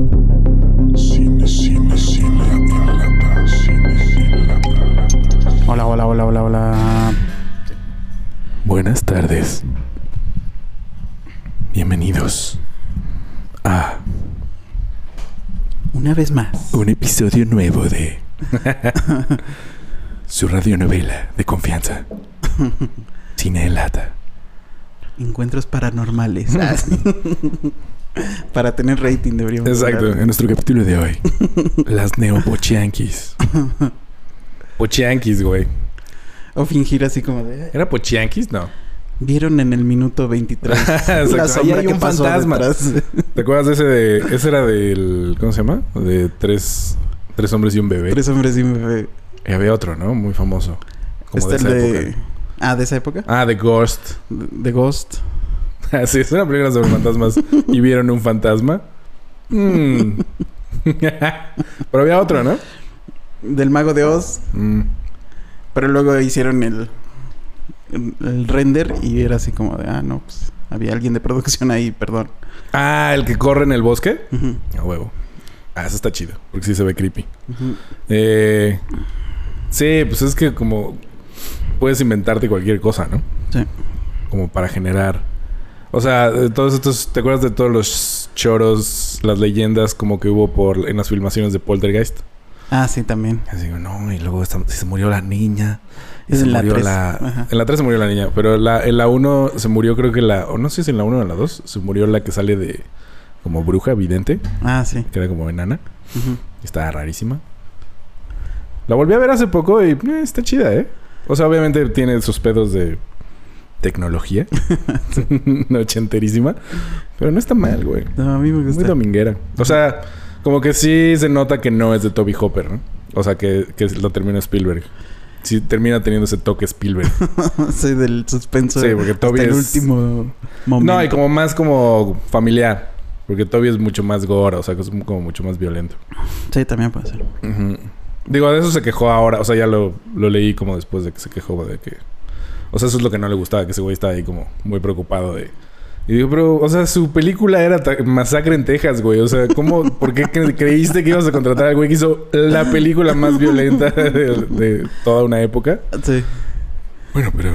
Cine, cine, cine en lata. Cine, cine, lata. Hola, hola, hola, hola, hola. Buenas tardes. Bienvenidos a Una vez más. un episodio nuevo de su radionovela de confianza. Cine en lata. Encuentros paranormales. Para tener rating deberíamos. Exacto, hablar. en nuestro capítulo de hoy. Las neopochianquis. Pochianquis, güey. O fingir así como de. ¿Era pochianquis? No. Vieron en el minuto 23. Exacto, la ahí sombra hay que un pasó fantasma. detrás. ¿Te acuerdas de ese de... Ese era del... ¿Cómo se llama? De tres... Tres hombres y un bebé. Tres hombres y un bebé. Y había otro, ¿no? Muy famoso. Como Está de el esa de. época. Ah, de esa época. Ah, The Ghost. De Ghost. Ah, sí, es una película sobre fantasmas. ¿Y vieron un fantasma? Mm. Pero había otro, ¿no? Del Mago de Oz. Mm. Pero luego hicieron el, render y era así como de, ah, no, pues había alguien de producción ahí, perdón. Ah, el que corre en el bosque. A huevo. Ah, eso está chido. Porque sí se ve creepy. Eh, sí, pues es que como... Puedes inventarte cualquier cosa, ¿no? Sí. Como para generar... O sea, de todos estos... ¿Te acuerdas de todos los choros, las leyendas como que hubo por en las filmaciones de Poltergeist? Ah, sí, también. Así digo, no, y luego se murió la niña. Y Es se en la murió la... En la 3 se murió la niña, pero la, en la 1 se murió creo que la... O no sé si en la 1 o en la 2 se murió la que sale de... Como bruja, vidente. Ah, sí. Que era como enana. Ujú. Estaba rarísima. La volví a ver hace poco y eh, está chida, ¿eh? O sea, obviamente tiene sus pedos de tecnología. Ochenterísima. Pero no está mal, güey. No, a mí me Muy gusta. dominguera. O sea, como que sí se nota que no es de Toby Hopper, ¿no? O sea, que, que lo termina Spielberg. Sí termina teniendo ese toque Spielberg. Soy del suspenso. Sí, porque Toby hasta el es- último momento. No, y como más como familiar. Porque Toby es mucho más gore, o sea, que es como mucho más violento. Sí, también puede ser. Digo, de eso se quejó ahora. O sea, ya lo, lo leí como después de que se quejó de que... O sea, eso es lo que no le gustaba, que ese güey estaba ahí como muy preocupado de... Y digo, pero, o sea, su película era Masacre en Texas, güey. O sea, ¿cómo, por qué cre- creíste que ibas a contratar al güey que hizo la película más violenta de, de toda una época? Sí. Bueno, pero...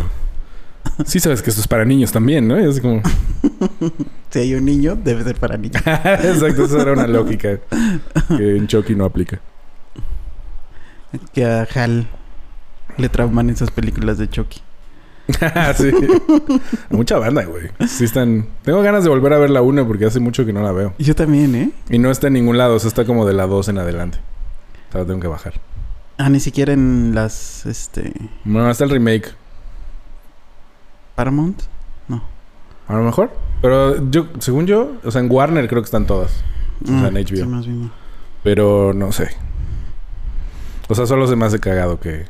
Sí sabes que esto es para niños también, ¿no? Y es como... Si hay un niño, debe ser para niños. Exacto, esa era una lógica que en Chucky no aplica. que a Hal le trauman esas películas de Chucky. sí. Mucha banda, güey. Sí están... Tengo ganas de volver a ver la 1 porque hace mucho que no la veo. Yo también, ¿eh? Y no está en ningún lado. O sea, está como de la 2 en adelante. O sea, la tengo que bajar. Ah, ni siquiera en las, este... No, está el remake. Paramount. A lo mejor. Pero yo, según yo, o sea, en Warner creo que están todas. O sea, en Ah, HBO. sí, más bien. Pero no sé. O sea, solo se me hace cagado que...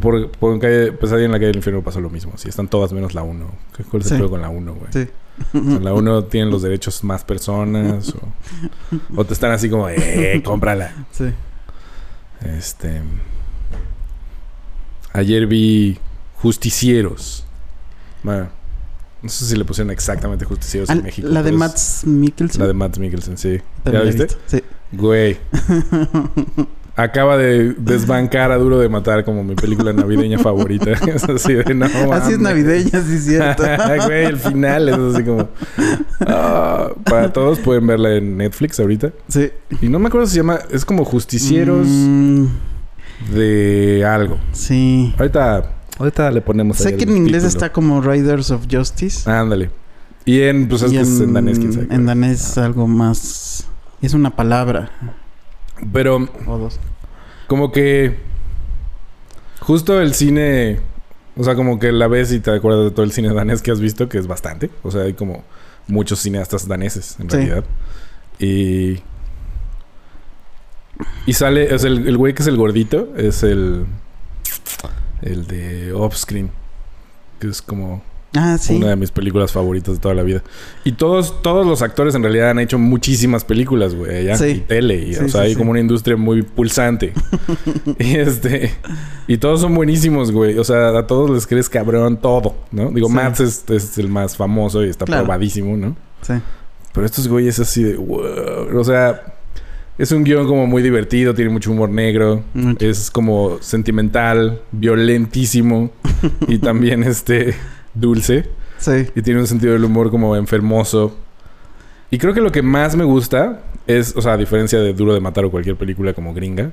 Por, por en calle, Pesadilla en la calle del infierno pasó lo mismo. Sí, están todas menos la 1. ¿Qué cuál es el pedo con la 1, güey? Sí. O sea, en la 1 tienen los derechos más personas. O, o te están así como, eh, cómprala. Sí. Este. Ayer vi Justicieros. Bueno, no sé si le pusieron exactamente Justicieros en México. la de Matt Mikkelsen. La de Matt Mikkelsen, sí. ¿Ya la viste? Sí. Güey. Acaba de desbancar a Duro de Matar como mi película navideña favorita. es así de no. Así es navideña, sí es cierto. Güey, el final es así como. ah, para todos pueden verla en Netflix ahorita. sí. Y no me acuerdo si se llama. Es como Justicieros Mm, de algo. sí. Ahorita, ahorita le ponemos Sé que en inglés título. está como Riders of Justice. Ándale. Y en, pues es y que es en danés, quién sabe. en danés algo más... Es una palabra. Pero O dos. Como que justo el cine, o sea, como que la ves y te acuerdas de todo el cine danés que has visto, que es bastante. O sea, hay como muchos cineastas daneses en Sí. realidad. Y y sale, sea, el, el güey que es el gordito es el el de Offscreen, que es como Ah, sí. una de mis películas favoritas de toda la vida. Y todos, todos los actores en realidad han hecho muchísimas películas, güey, allá. Sí. Y tele. Y, Sí, o sea, sí, hay como una industria muy pulsante. y este... Y todos son buenísimos, güey. O sea, a todos les crees cabrón todo, ¿no? Digo. Max es, es el más famoso y está Claro. probadísimo, ¿no? Sí. Pero estos güeyes así de... "Wow". O sea, es un guion como muy divertido, tiene mucho humor negro. Mucho. Es como sentimental, violentísimo y también este dulce. Sí. Y tiene un sentido del humor como enfermoso. Y creo que lo que más me gusta es, o sea, a diferencia de Duro de Matar o cualquier película como gringa,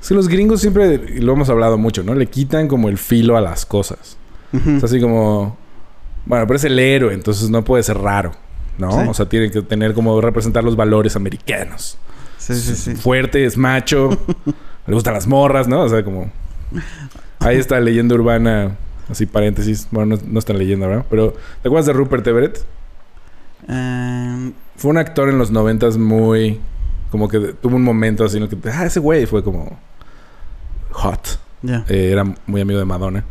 es que los gringos siempre, y lo hemos hablado mucho, ¿no? Le quitan como el filo a las cosas. Es así como, bueno, pero es el héroe, entonces no puede ser raro, ¿no? Sí. O sea, tiene que tener como representar los valores americanos. Sí, sí, sí. Fuerte, es macho, le gustan las morras, ¿no? O sea, como... Ahí está leyenda urbana, así paréntesis. Bueno, no, no está en leyenda, ¿verdad? Pero, ¿te acuerdas de Rupert Everett? Em, Fue un actor en los noventas muy... Como que tuvo un momento así en el que... Ah, ese güey fue como... Hot. ya. Eh, era muy amigo de Madonna.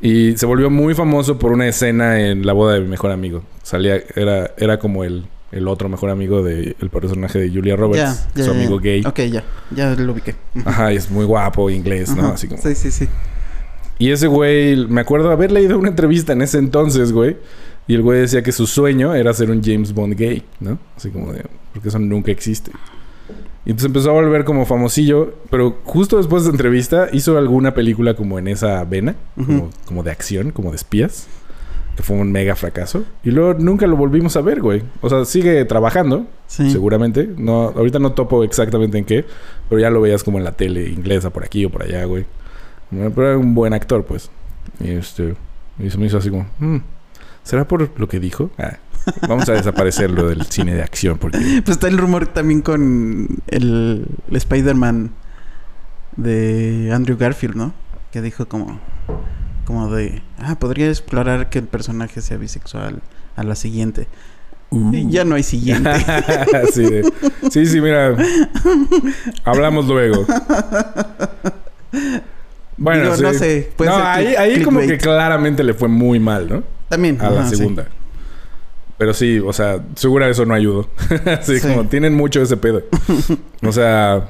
Y se volvió muy famoso por una escena en la boda de mi mejor amigo. Salía... Era, era como el, el otro mejor amigo del personaje de Julia Roberts. ya, su amigo gay. Ok, ya. Ya lo ubiqué. Ajá, y es muy guapo, inglés, ¿no? Ajá. Así como... Sí, sí, sí. Y ese güey, me acuerdo haber leído una entrevista en ese entonces, güey. Y el güey decía que su sueño era ser un James Bond gay, ¿no? Así como de, porque eso nunca existe. Y entonces empezó a volver como famosillo, pero justo después de esa entrevista hizo alguna película como en esa vena, como, de acción, como de espías, que fue un mega fracaso. Y luego nunca lo volvimos a ver, güey. O sea, sigue trabajando, Sí. seguramente. No, ahorita no topo exactamente en qué, pero ya lo veías como en la tele inglesa por aquí o por allá, güey. Pero era un buen actor, pues. Y este. Y se me hizo así como. "Hmm, ¿Será por lo que dijo? Ah, vamos a desaparecer lo del cine de acción porque. Pues está el rumor también con el, el Spider-Man de Andrew Garfield, ¿no? Que dijo como... Como de... Ah, podría explorar que el personaje sea bisexual a la siguiente. Y ya no hay siguiente. sí, de- sí, sí, mira. Hablamos luego. Bueno, Digo, sí. no sé, puede no, ser ahí, click- ahí como que claramente le fue muy mal, ¿no? También. a la ajá, sí. segunda. Pero sí, o sea, segura eso no ayudó. Así Sí. como tienen mucho ese pedo. o sea,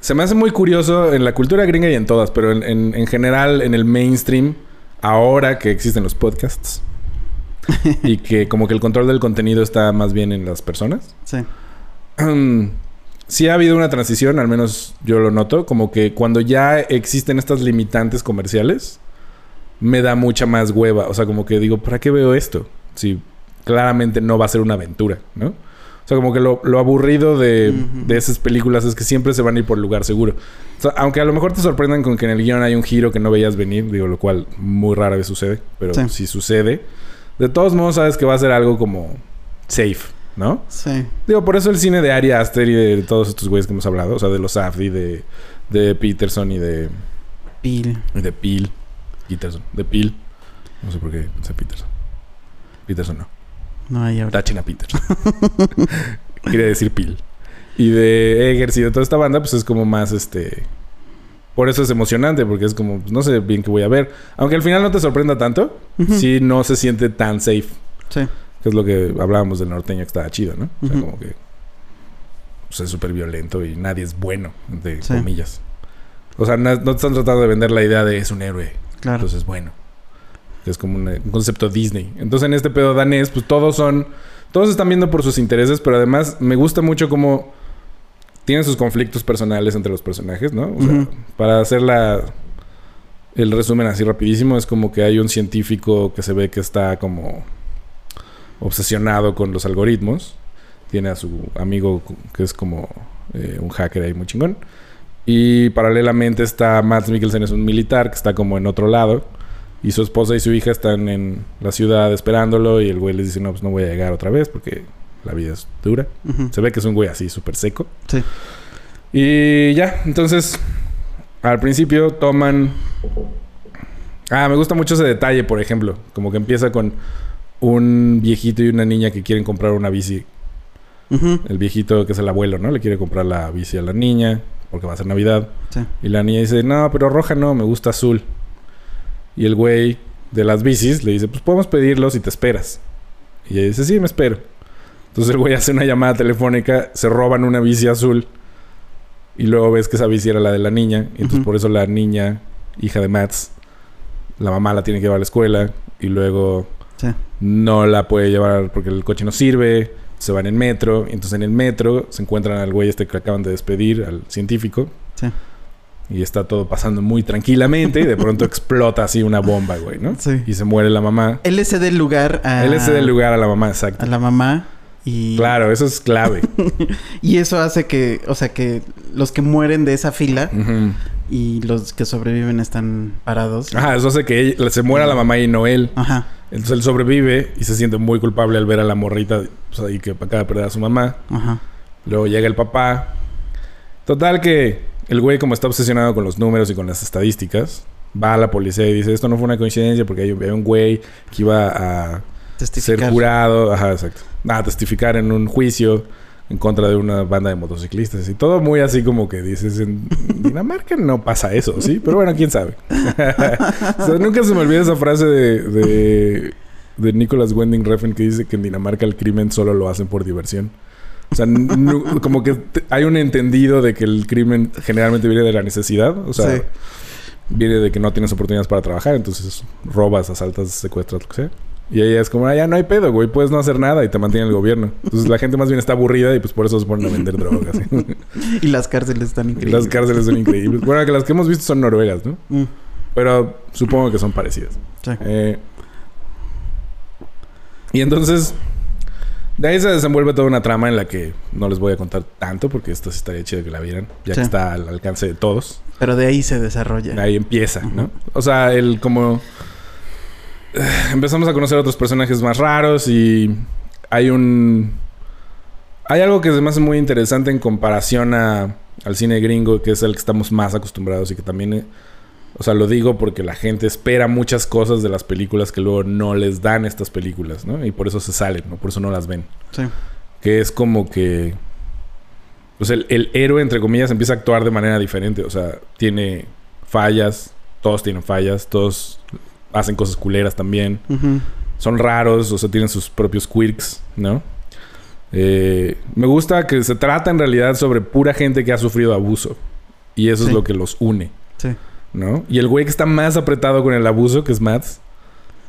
se me hace muy curioso en la cultura gringa y en todas, pero en, en- en general en el mainstream, ahora que existen los podcasts y que como que el control del contenido está más bien en las personas. Sí. sí ha habido una transición, al menos yo lo noto, como que cuando ya existen estas limitantes comerciales, me da mucha más hueva. O sea, como que digo, ¿para qué veo esto? Si claramente no va a ser una aventura, ¿no? O sea, como que lo, lo aburrido de, de esas películas es que siempre se van a ir por lugar seguro. O sea, aunque a lo mejor te sorprendan con que en el guion hay un giro que no veías venir, digo, lo cual muy rara vez sucede, pero Sí. si sucede, de todos modos sabes que va a ser algo como safe, ¿no? Sí. Digo, por eso el cine de Ari Aster y de todos estos güeyes que hemos hablado, o sea, de los Safdie, de, de Peterson y de, Pil. y de Peel. Peterson, de Peel. No sé por qué pensé Peterson. Peterson no. No hay ahora. Tachen a Peterson. Quería decir Peel. Y de Eggers y de toda esta banda, pues es como más este. Por eso es emocionante, porque es como, pues, no sé bien qué voy a ver. Aunque al final no te sorprenda tanto, Ujú. sí no se siente tan safe. Sí. Que es lo que hablábamos del norteño que estaba chido, ¿no? O sea, como que pues, es súper violento y nadie es bueno, entre Sí. comillas. O sea, no, no te están tratando de vender la idea de es un héroe, Claro. entonces es bueno. Es como un concepto Disney. Entonces en este pedo danés, pues todos son... Todos están viendo por sus intereses, pero además me gusta mucho cómo tienen sus conflictos personales entre los personajes, ¿no? O sea, para hacer la... El resumen así rapidísimo, es como que hay un científico que se ve que está como obsesionado con los algoritmos. Tiene a su amigo que es como eh, un hacker ahí muy chingón. Y paralelamente está Matt Mikkelsen, es un militar que está como en otro lado. Y su esposa y su hija están en la ciudad esperándolo. Y el güey les dice: No, pues no voy a llegar otra vez porque la vida es dura. Se ve que es un güey así súper seco. Sí. Y ya, entonces, al principio toman... Ah, me gusta mucho ese detalle, por ejemplo. Como que empieza con un viejito y una niña que quieren comprar una bici. El viejito, que es el abuelo, ¿no? Le quiere comprar la bici a la niña porque va a ser Navidad. Sí. Y la niña dice, no, pero roja no, me gusta azul. Y el güey de las bicis le dice, pues podemos pedirlos y te esperas. Y ella dice, sí, me espero. Entonces el güey hace una llamada telefónica, se roban una bici azul. Y luego ves que esa bici era la de la niña. Y entonces por eso la niña, hija de Mats, la mamá la tiene que llevar a la escuela. Y luego Sí. no la puede llevar porque el coche no sirve. Se van en metro. y Entonces en el metro se encuentran al güey este que acaban de despedir, al científico. Sí. Y está todo pasando muy tranquilamente. Y de pronto explota así una bomba, güey, ¿no? Sí. Y se muere la mamá. Él le cede el lugar a... Él le cede el lugar a la mamá, exacto. A la mamá y... Claro, eso es clave. Y eso hace que... O sea, que los que mueren de esa fila y los que sobreviven están parados. Ajá, eso hace que ella- se muera la mamá y no él. Ajá. Entonces él sobrevive y se siente muy culpable al ver a la morrita pues, ahí que acaba de perder a su mamá. Ajá. Luego llega el papá. Total que el güey como está obsesionado con los números y con las estadísticas, va a la policía y dice, esto no fue una coincidencia porque hay un, güey que iba a Testificar. ser jurado, ajá, exacto. A testificar en un juicio en contra de una banda de motociclistas y todo muy así como que dices en Dinamarca no pasa eso, ¿sí? Pero bueno, quién sabe. O sea, nunca se me olvida esa frase de, de, de Nicholas Winding Refn que dice que en Dinamarca el crimen solo lo hacen por diversión. O sea, como que hay un entendido de que el crimen generalmente viene de la necesidad. O sea, Sí. viene de que no tienes oportunidades para trabajar. Entonces robas, asaltas, secuestras, lo que sea. Y ella es como, ah, ya no hay pedo, güey. Puedes no hacer nada y te mantiene el gobierno. Entonces la gente más bien está aburrida y pues por eso se ponen a vender drogas. Y las cárceles están increíbles. las cárceles son increíbles. Bueno, que las que hemos visto son noruegas, ¿no? Mm, Pero supongo que son parecidas. sí. Eh, y entonces, de ahí se desenvuelve toda una trama en la que no les voy a contar tanto porque esto sí estaría chido que la vieran, ya Sí. que está al alcance de todos. Pero de ahí se desarrolla. Ahí empieza, ¿no? O sea, el como... Empezamos a conocer otros personajes más raros y hay un... Hay algo que me hace muy interesante en comparación a, al cine gringo, que es el que estamos más acostumbrados y que también... eh, o sea, lo digo porque la gente espera muchas cosas de las películas que luego no les dan estas películas, ¿no? Y por eso se salen, ¿no? Por eso no las ven. Sí. Que es como que... Pues el, el héroe, entre comillas, empieza a actuar de manera diferente. O sea, tiene fallas. Todos tienen fallas. Todos hacen cosas culeras también. Son raros. O sea, tienen sus propios quirks, ¿no? Eh, me gusta que se trata en realidad sobre pura gente que ha sufrido abuso. Y eso Sí. es lo que los une, Sí. ¿no? Y el güey que está más apretado con el abuso, que es Matt,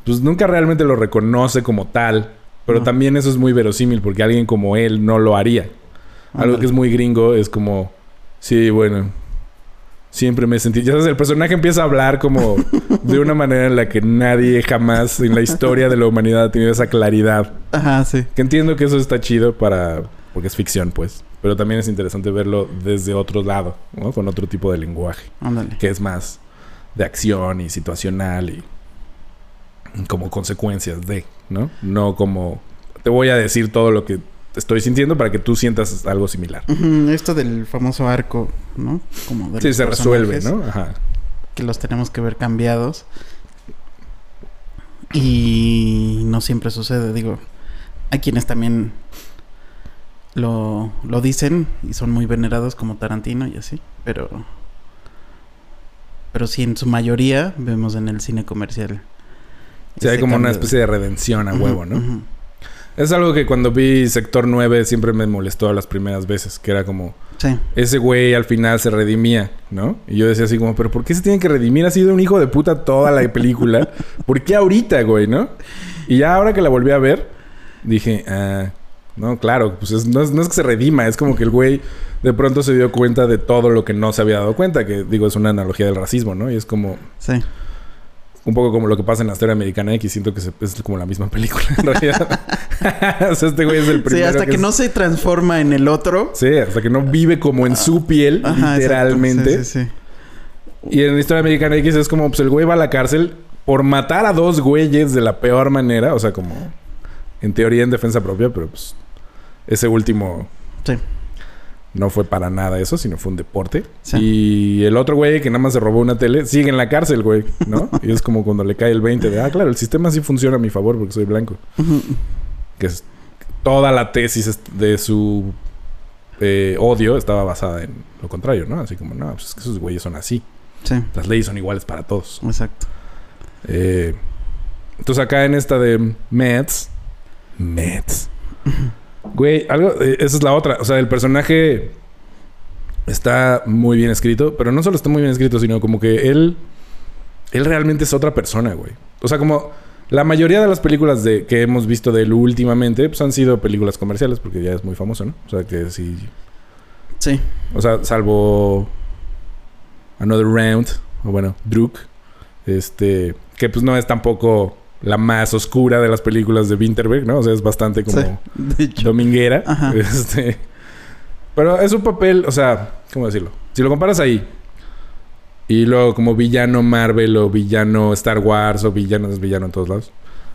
pues nunca realmente lo reconoce como tal. Pero No. también eso es muy verosímil porque alguien como él no lo haría. Algo que es muy gringo es como, sí, bueno, siempre me sentí, ya sabes, el personaje empieza a hablar como de una manera en la que nadie jamás en la historia de la humanidad ha tenido esa claridad. Ajá, sí. Que entiendo que eso está chido para, porque es ficción, pues, pero también es interesante verlo desde otro lado, ¿no? Con otro tipo de lenguaje, Ándale. que es más de acción y situacional y como consecuencias de, ¿no? No como, te voy a decir todo lo que estoy sintiendo para que tú sientas algo similar. Esto del famoso arco, ¿no? Como de Sí, se resuelve, ¿no? Ajá. Que los tenemos que ver cambiados. Y no siempre sucede, digo. Hay quienes también lo, lo dicen y son muy venerados como Tarantino y así, pero pero sí en su mayoría vemos en el cine comercial. Sí, hay ese como una especie de redención a huevo, ¿no? ujú. Es algo que cuando vi Sector 9 siempre me molestó las primeras veces, que era como Sí, ese güey al final se redimía, ¿no? Y yo decía así como, pero ¿por qué se tiene que redimir? Ha sido un hijo de puta toda la película. ¿Por qué ahorita, güey, no? Y ya ahora que la volví a ver, dije, ah, no, claro, pues es- no, es, no es que se redima, es como que el güey de pronto se dio cuenta de todo lo que no se había dado cuenta, que digo, es una analogía del racismo, ¿no? Y es como sí. Un poco como lo que pasa en la historia americana X, siento que se- es como la misma película en realidad. o sea, este güey es el Sí, primero. hasta que, es- no se transforma en el otro. Sí, hasta que no vive como en su piel, Ajá, exacto. literalmente. Sí, sí, sí. Y en la historia americana X es como, pues el güey va a la cárcel por matar a dos güeyes de la peor manera. O sea, como en teoría en defensa propia, pero pues ese último Sí. No fue para nada eso, sino fue un deporte. Sí. Y el otro güey que nada más se robó una tele sigue en la cárcel, güey, ¿no? y es como cuando le cae el 20 de, ah, claro, el sistema sí funciona a mi favor porque soy blanco. Que es toda la tesis de su eh, odio estaba basada en lo contrario, ¿no? Así como, no, pues es que esos güeyes son así. Sí, Las leyes son iguales para todos. exacto. Eh, entonces acá en esta de Mets. Mets. Güey, algo. eh, esa es la otra. O sea, el personaje está muy bien escrito. Pero no solo está muy bien escrito, sino como que él. Él realmente es otra persona, güey. O sea, como. La mayoría de las películas de, que hemos visto de él últimamente pues, han sido películas comerciales porque ya es muy famoso, ¿no? O sea, que sí. Sí. O sea, salvo Another Round, o bueno, Druk, este, que pues no es tampoco la más oscura de las películas de Winterberg, ¿no? O sea, es bastante como sí. Dominguera. Ajá. Este, pero es un papel, o sea, ¿cómo decirlo? Si lo comparas ahí y luego como villano Marvel o villano Star Wars o villano es villano en todos lados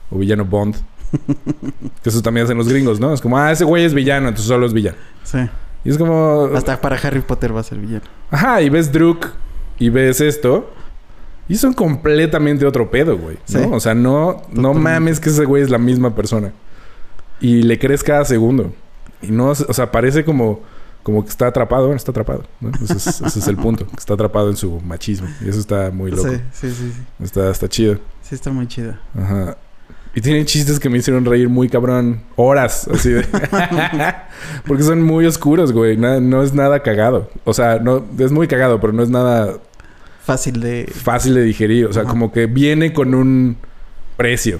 o villano Bond. que eso también hacen los gringos, ¿no? Es como, ah, ese güey es villano, entonces solo es villano. Sí. Y es como... Hasta para Harry Potter va a ser villano. Ajá, y ves Druk y ves esto. Y son completamente otro pedo, güey. ¿no? Sí. O sea, no, no mames que ese güey es la misma persona. Y le crees cada segundo. Y no, o sea, parece como, como que está atrapado. Bueno, está atrapado. ¿no? Ese, es, ese es el punto. Que está atrapado en su machismo. Y eso está muy loco. Sí, sí, sí, sí. Está, está chido. Sí, está muy chido. Ajá. Y tiene chistes que me hicieron reír muy cabrón. Horas, así de... Porque son muy oscuros, güey. Na- no es nada cagado. O sea, no... Es muy cagado, pero no es nada Fácil de. fácil de digerir. O sea, como que viene con un precio.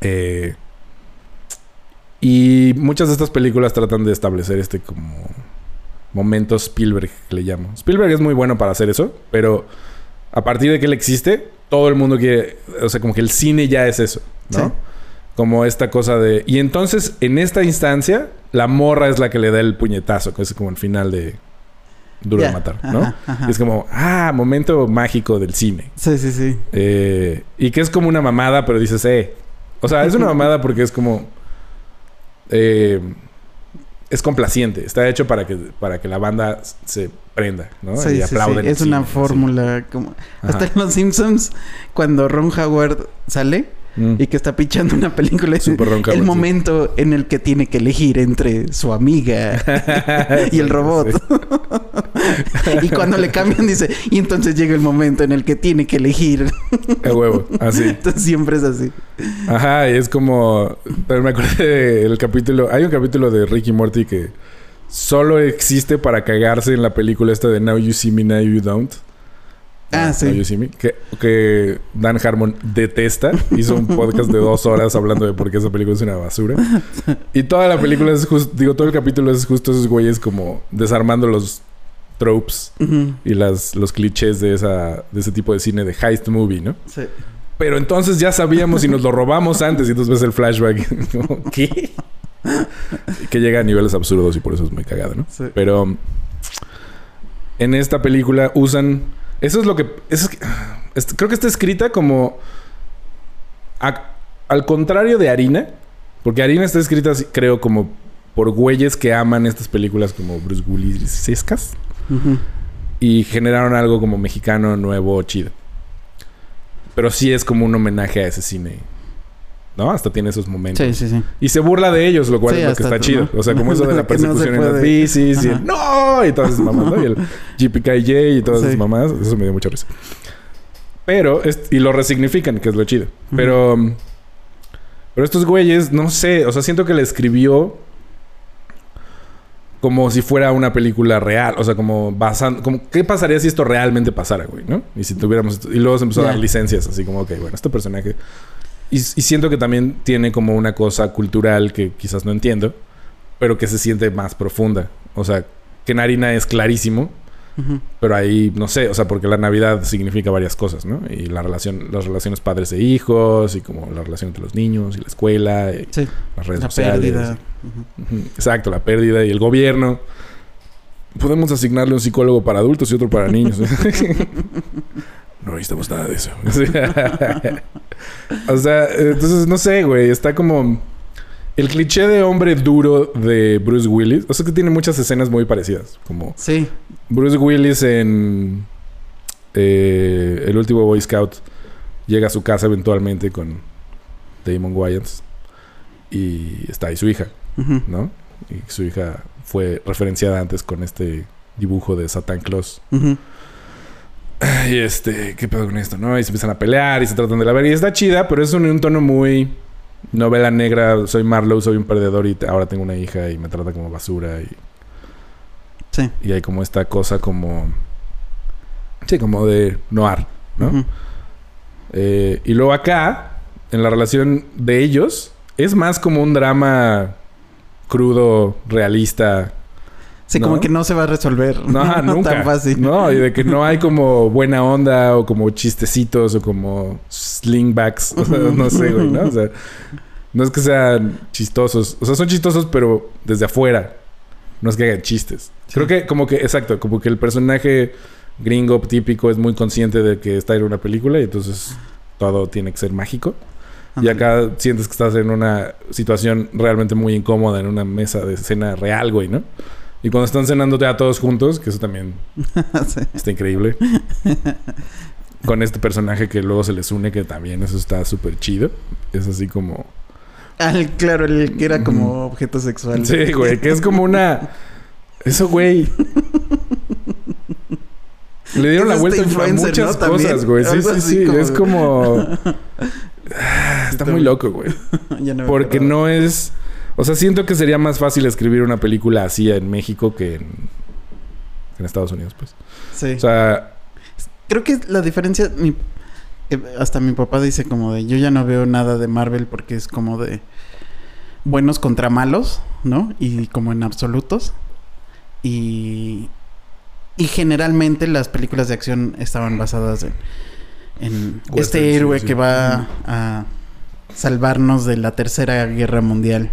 Eh, y muchas de estas películas tratan de establecer este como momento Spielberg que le llamo. Spielberg es muy bueno para hacer eso, pero a partir de que él existe, todo el mundo quiere, o sea, como que el cine ya es eso, ¿no? Sí. Como esta cosa de... Y entonces, en esta instancia, la morra es la que le da el puñetazo, que es como el final de Duro de. Matar, ¿no? Ajá, ajá. Y es como, ah, momento mágico del cine. Sí, sí, sí. Eh, y que es como una mamada, pero dices, eh. O sea, es una mamada porque es como. eh, es complaciente. Está hecho para que, para que la banda se prenda, ¿no? Sí, y sí, aplauden. sí. Es una así. fórmula como... Hasta en Los Simpsons, cuando Ron Howard sale Mm. y que está pichando una película, Howard, el sí. momento en el que tiene que elegir entre su amiga y el robot. y cuando le cambian dice, y entonces llega el momento en el que tiene que elegir. El huevo, así. entonces siempre es así. Ajá, y es como. Me acordé del capítulo. Hay un capítulo de Ricky Morty que solo existe para cagarse en la película esta de Now You See Me, Now You Don't. Ah, sí. Que, que Dan Harmon detesta. Hizo un podcast de dos horas hablando de por qué esa película es una basura. Y toda la película es justo. Digo, todo el capítulo es justo esos güeyes como desarmando los tropes y las, los clichés de, esa, de ese tipo de cine de heist movie, ¿no? Sí. Pero entonces ya sabíamos y nos lo robamos antes y entonces ves el flashback. Como, ¿Qué? que llega a niveles absurdos y por eso es muy cagado, ¿no? Sí. Pero en esta película usan... Eso es lo que... eso es creo que está escrita como... a- al contrario de Harina. Porque Harina está escrita, creo, como por güeyes que aman estas películas como Bruce Willis Sescas. Ujú. Y generaron algo como mexicano, nuevo, chido. Pero sí es como un homenaje a ese cine. ¿No? Hasta tiene esos momentos. Sí, sí, sí. Y se burla de ellos, lo cual Sí, es lo que está tú, chido. ¿no? O sea, como eso de la no persecución en las bicis y el ¡No! Y todas esas mamás, ¿no? Y el JPKJ y todas esas mamás. Eso me dio mucha risa. Pero, es- y lo resignifican, que es lo chido. Pero, pero estos güeyes, no sé, o sea, siento que le escribió como si fuera una película real. O sea, como basando, como, ¿qué pasaría si esto realmente pasara, güey, no? Y si tuviéramos, esto- y luego se empezó a dar licencias, así como, ok, bueno, este personaje. Y, y siento que también tiene como una cosa cultural que quizás no entiendo, pero que se siente más profunda. O sea, que Narina es clarísimo, Ujú. pero ahí, no sé, o sea, porque la Navidad significa varias cosas, ¿no? Y la relación, las relaciones padres e hijos, y como la relación entre los niños y la escuela, y Sí. las redes La sociales. pérdida. Ujú. Ujú, Exacto, la pérdida y el gobierno. Podemos asignarle un psicólogo para adultos y otro para niños. no necesitamos nada de eso. o sea, entonces no sé, güey. Está como el cliché de hombre duro de Bruce Willis. O sea que tiene muchas escenas muy parecidas. Como Sí. Bruce Willis en eh, el último Boy Scout llega a su casa eventualmente con Damon Wayans y está ahí su hija. ¿no? Y su hija fue referenciada antes con este dibujo de Satan Claus. Ujú. Y este, ¿qué pedo con esto? ¿No? Y se empiezan a pelear y se tratan de la ver. Y está chida, pero es un, un tono muy novela negra. Soy Marlowe, soy un perdedor y ahora tengo una hija y me trata como basura. Y, Sí. y hay como esta cosa como... Sí, como de noir, ¿no? Eh, y luego acá en la relación de ellos es más como un drama crudo, realista. Sí, ¿No? como que no se va a resolver. No, nunca. tan fácil. No, y de que no hay como buena onda o como chistecitos o como slingbacks. O sea, no sé, güey, ¿no? O sea, no es que sean chistosos. O sea, son chistosos, pero desde afuera. No es que hagan chistes. Sí. Creo que, como que, exacto, como que el personaje gringo típico es muy consciente de que está en una película y entonces todo tiene que ser mágico. Y acá sientes que estás en una situación realmente muy incómoda en una mesa de cena real, güey, ¿no? Y cuando están cenando ya todos juntos, que eso también Sí. está increíble. Con este personaje que luego se les une, que también eso está súper chido. Es así como... Ah, claro, el que era como objeto sexual. Sí, güey, que es como una... Eso, güey. Le dieron la vuelta este a muchas cosas, güey. Sí, sí, sí. como Es como... Ah, Está muy loco, güey. Ya no Porque no es... O sea, siento que sería más fácil escribir una película así en México que en, en Estados Unidos, pues. Sí. O sea, Creo que la diferencia... mi- que hasta mi papá dice como de... Yo ya no veo nada de Marvel porque es como de... Buenos contra malos, ¿no? Y como en absolutos. Y... Y generalmente las películas de acción estaban basadas en... Este sí, héroe sí. que va a salvarnos de la tercera guerra mundial.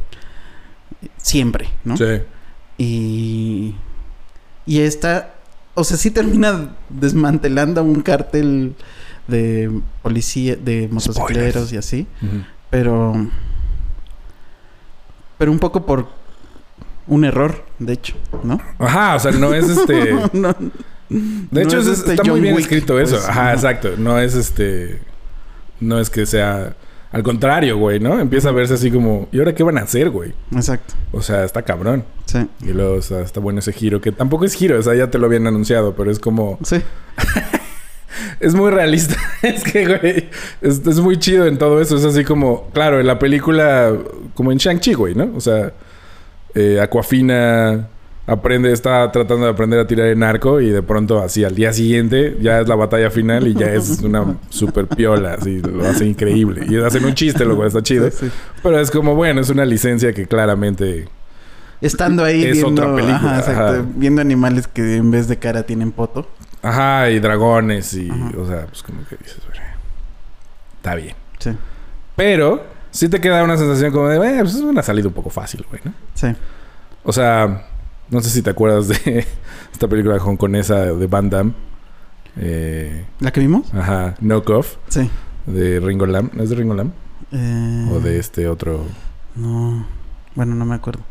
Siempre, ¿no? sí. Y. Y esta. O sea, sí termina desmantelando un cártel de policía, de motocicleros y así. Pero. Pero un poco por un error, de hecho, ¿no? Ajá, o sea, no es este... No, De hecho, no es- es este está muy bien Wick, escrito eso. pues, Ajá, ajá. exacto. No es este. No es que sea. Al contrario, güey, ¿no? Empieza a verse así como. ¿Y ahora qué van a hacer, güey? Exacto. O sea, está cabrón. Sí. Y luego, o sea, está bueno ese giro. Que tampoco es giro, o sea, ya te lo habían anunciado, pero es como. Sí. Es muy realista. es que, güey. Es, es muy chido en todo eso. Es así como. Claro, en la película. Como en Shang-Chi, güey, ¿no? O sea. eh, Aquafina aprende, está tratando de aprender a tirar en arco y de pronto así al día siguiente ya es la batalla final y ya es una super piola, así lo hace increíble. Y hacen un chiste, lo cual está chido. Sí, sí. Pero es como, bueno, es una licencia que claramente... Estando ahí Es viendo. otra película, ajá, exacto, ajá. Viendo animales que en vez de cara tienen poto. Ajá, y dragones y... Ajá. O sea, pues como que dices, está bien. Sí. Pero sí te queda una sensación como de, "Eh, pues es una salida un poco fácil, güey, ¿no? Sí. O sea, no sé si te acuerdas de esta película hongkonesa de Van Damme. Eh, ¿La que vimos? ajá, Knock Off, Sí. de Ringo Lam. ¿No es de Ringo Lam? Eh, O de este otro. No. Bueno, no me acuerdo.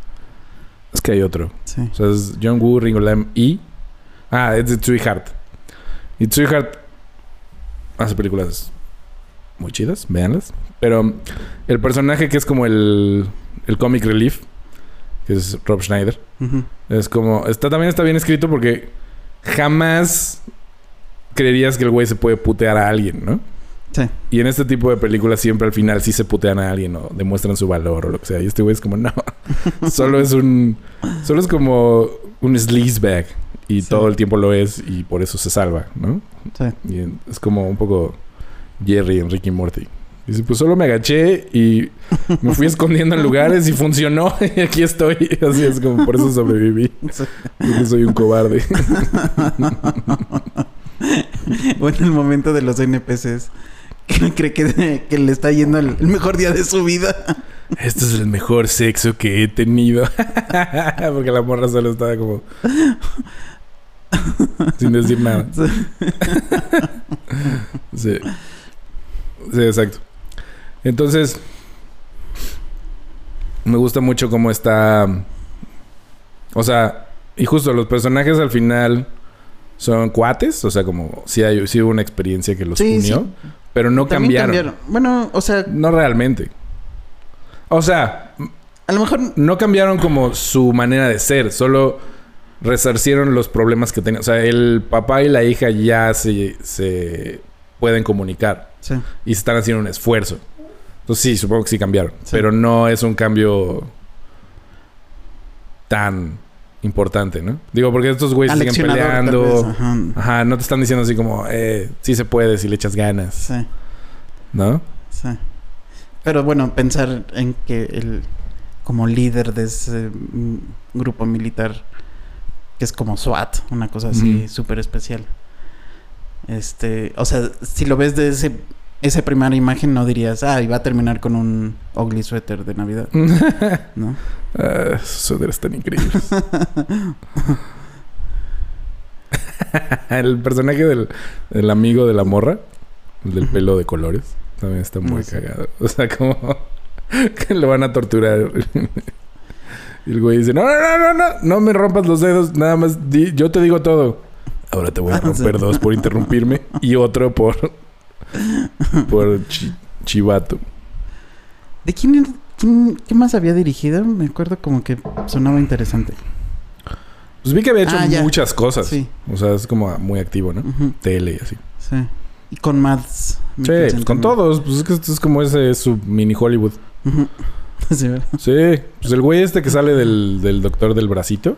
Es que hay otro. Sí. O sea, es John Woo, Ringo Lam y. Ah, es de Tsui Hart. Y Tsui Hart hace películas muy chidas, véanlas. Pero el personaje que es como el, el comic relief, que es Rob Schneider, es como. Está, también está bien escrito porque jamás creerías que el güey se puede putear a alguien, ¿no? Sí. Y en este tipo de películas siempre al final sí se putean a alguien o demuestran su valor o lo que sea. Y este güey es como, no. solo es un... Solo es como un sleazebag. Y Sí. todo el tiempo lo es y por eso se salva, ¿no? Sí. Y es como un poco Jerry en Ricky Morty. Dice, pues solo me agaché y me fui escondiendo en lugares y funcionó. y aquí estoy. Así es como, por eso sobreviví. Porque soy un cobarde. Bueno, el momento de los NPCs. Que cree que, que le está yendo el, el mejor día de su vida. Este es el mejor sexo que he tenido. Porque la morra solo estaba como. sin decir nada. Sí. Sí, exacto. Entonces. Me gusta mucho cómo está. O sea, y justo los personajes al final son cuates. O sea, como si hay sí hubo una experiencia que los Sí, unió. sí. Pero no También cambiaron. Bueno, o sea, No realmente. O sea, a lo mejor no cambiaron como su manera de ser, solo resarcieron los problemas que tenían. O sea, el papá y la hija ya se, se pueden comunicar Sí. y se están haciendo un esfuerzo. Entonces sí, supongo que sí cambiaron, Sí. pero no es un cambio tan importante, ¿no? Digo, porque estos güeyes siguen peleando. ajá. Ajá, no te están diciendo así como, eh, sí se puede si le echas ganas, Sí, ¿no? sí. Pero bueno, pensar en que el como líder de ese mm, grupo militar que es como SWAT, una cosa así Ujú. súper especial. Este, o sea, si lo ves de ese esa primera imagen no dirías, ah, y va a terminar con un ugly sweater de Navidad, ¿no? Ah, esos suéteres tan increíbles. el personaje del, del amigo de la morra, el del pelo de colores, también está muy Ah, sí. cagado. O sea, como que lo van a torturar. y el güey dice, no, no, no, no, no, no me rompas los dedos, nada más, di- yo te digo todo. Ahora te voy a Ah, sí. romper dos por interrumpirme y otro por, por chi- chivato. ¿De quién, qué más había dirigido? Me acuerdo como que sonaba interesante. Pues vi que había hecho Ah, muchas cosas. Sí. O sea, es como muy activo, ¿no? Tele y así. sí. Y con Mads. Sí, pues con todos. Pues es que esto es como ese su mini Hollywood. Sí, ¿verdad? Sí, pues el güey este que sale del, del doctor del bracito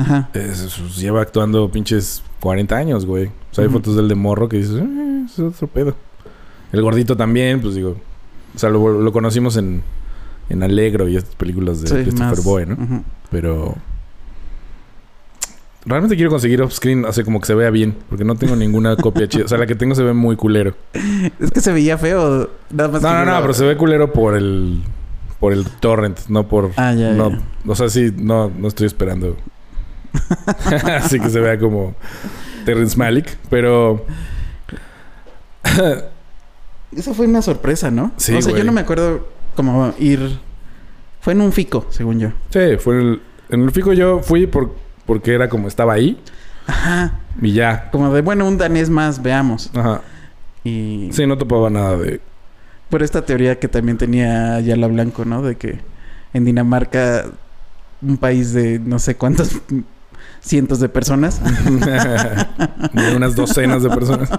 Ajá. es- pues, lleva actuando pinches 40 años, güey. O sea, hay fotos del de morro que dices, eh, es otro pedo. El gordito también, pues digo. O sea, lo, lo conocimos en, en Alegro y estas películas de Sí, Christopher más. Boy, ¿no? Pero. Realmente quiero conseguir offscreen, así como que se vea bien. Porque no tengo ninguna copia chida. O sea, la que tengo se ve muy culero. Es que se veía feo. Nada más No, que no, no, lo- pero se ve culero por el. Por el torrent, no por. Ah, ya, no, ya. O sea, sí, no, no estoy esperando. Así que se vea como Terrence Malick. Pero. Eso fue una sorpresa, ¿no? Sí, O sea, güey. yo no me acuerdo como ir... Fue en un fico, según yo. sí, fue en el. En el fico yo fui por, porque era como estaba ahí. Ajá. Y ya. Como de, bueno, un danés más, veamos. Ajá. Y Sí, no topaba nada de. por esta teoría que también tenía Ayala Blanco, ¿no? De que en Dinamarca, un país de no sé cuántos cientos de personas, de unas docenas de personas.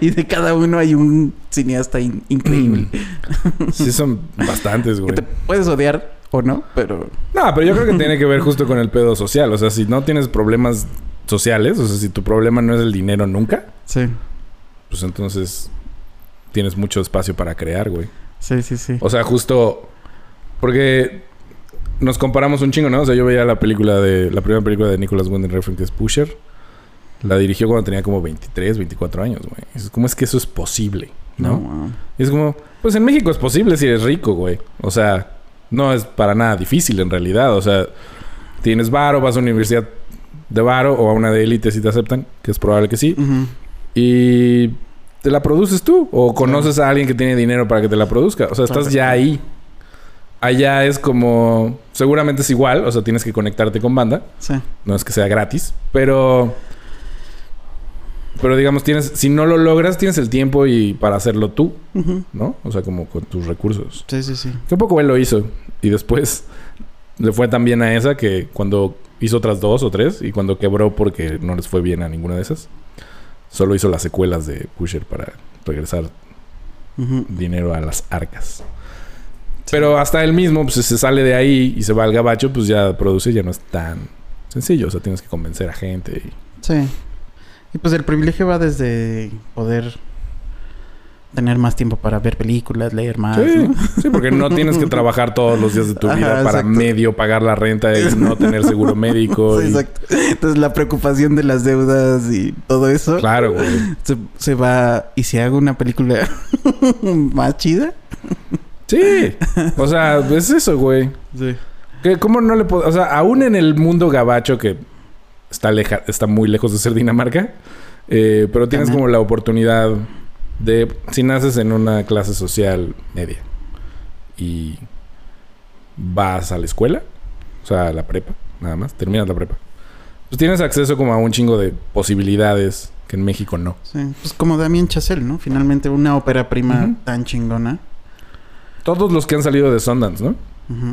y de cada uno hay un cineasta in- increíble. Sí, son bastantes, que güey. te puedes odiar o no, pero... No, pero yo creo que tiene que ver justo con el pedo social. O sea, si no tienes problemas sociales, o sea, si tu problema no es el dinero nunca, Sí, pues entonces tienes mucho espacio para crear, güey. sí, sí, sí. O sea, justo porque nos comparamos un chingo, ¿no? O sea, yo veía la película de la primera película de Nicholas Winding Refn que es Pusher. La dirigió cuando tenía como 23, 24 años, güey. Es ¿Cómo es que eso es posible? ¿No? Y es como, pues en México es posible si eres rico, güey. O sea, no es para nada difícil en realidad. O sea, tienes varo, vas a una universidad de varo o a una de élite si te aceptan, que es probable que sí. Y te la produces tú o conoces a alguien que tiene dinero para que te la produzca. O sea, estás ya ahí. Allá es como, seguramente es igual, o sea, tienes que conectarte con banda. Sí. No es que sea gratis, pero... Pero digamos, tienes, si no lo logras, tienes el tiempo y para hacerlo tú. ¿no? O sea, como con tus recursos. Sí, sí, sí. Que un poco él lo hizo. Y después le fue tan bien a esa que cuando hizo otras dos o tres y cuando quebró porque no les fue bien a ninguna de esas, solo hizo las secuelas de Pusher para regresar dinero a las arcas. Pero hasta él mismo, pues si se sale de ahí y se va al gabacho, pues ya produce ya no es tan sencillo. O sea, tienes que convencer a gente. y- Sí. Y pues el privilegio va desde poder tener más tiempo para ver películas, leer más. Sí, ¿no? sí, porque no tienes que trabajar todos los días de tu Ajá, vida para exacto. medio pagar la renta y no tener seguro médico. Sí, y- exacto. Entonces la preocupación de las deudas y todo eso Claro, güey. se, se va. ¿Y si hago una película más chida? Sí. O sea, es eso, güey. Sí. Que ¿Cómo no le puedo...? O sea, aún en el mundo gabacho que está, leja, está muy lejos de ser Dinamarca, eh, pero tienes como la oportunidad de... Si naces en una clase social media y vas a la escuela, o sea, a la prepa, nada más, terminas la prepa, pues tienes acceso como a un chingo de posibilidades que en México no. Sí. Pues como Damien Chazelle, ¿no? Finalmente una ópera prima tan chingona. Todos los que han salido de Sundance, ¿no?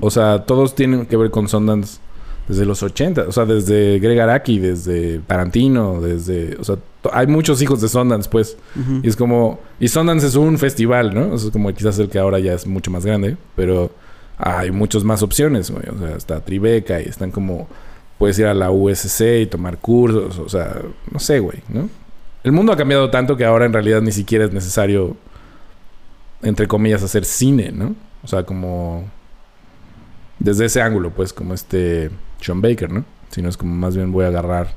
O sea, todos tienen que ver con Sundance desde los 80. O sea, desde Greg Araki, desde Tarantino, desde... O sea, hay muchos hijos de Sundance, pues. Y es como... Y Sundance es un festival, ¿no? O sea, es como quizás el que ahora ya es mucho más grande. Pero hay muchas más opciones, güey. O sea, está Tribeca y están como... Puedes ir a la USC y tomar cursos. O sea, no sé, güey, ¿no? El mundo ha cambiado tanto que ahora en realidad ni siquiera es necesario entre comillas, hacer cine, ¿no? O sea, como desde ese ángulo, pues, como este Sean Baker, ¿no? Sino es como más bien voy a agarrar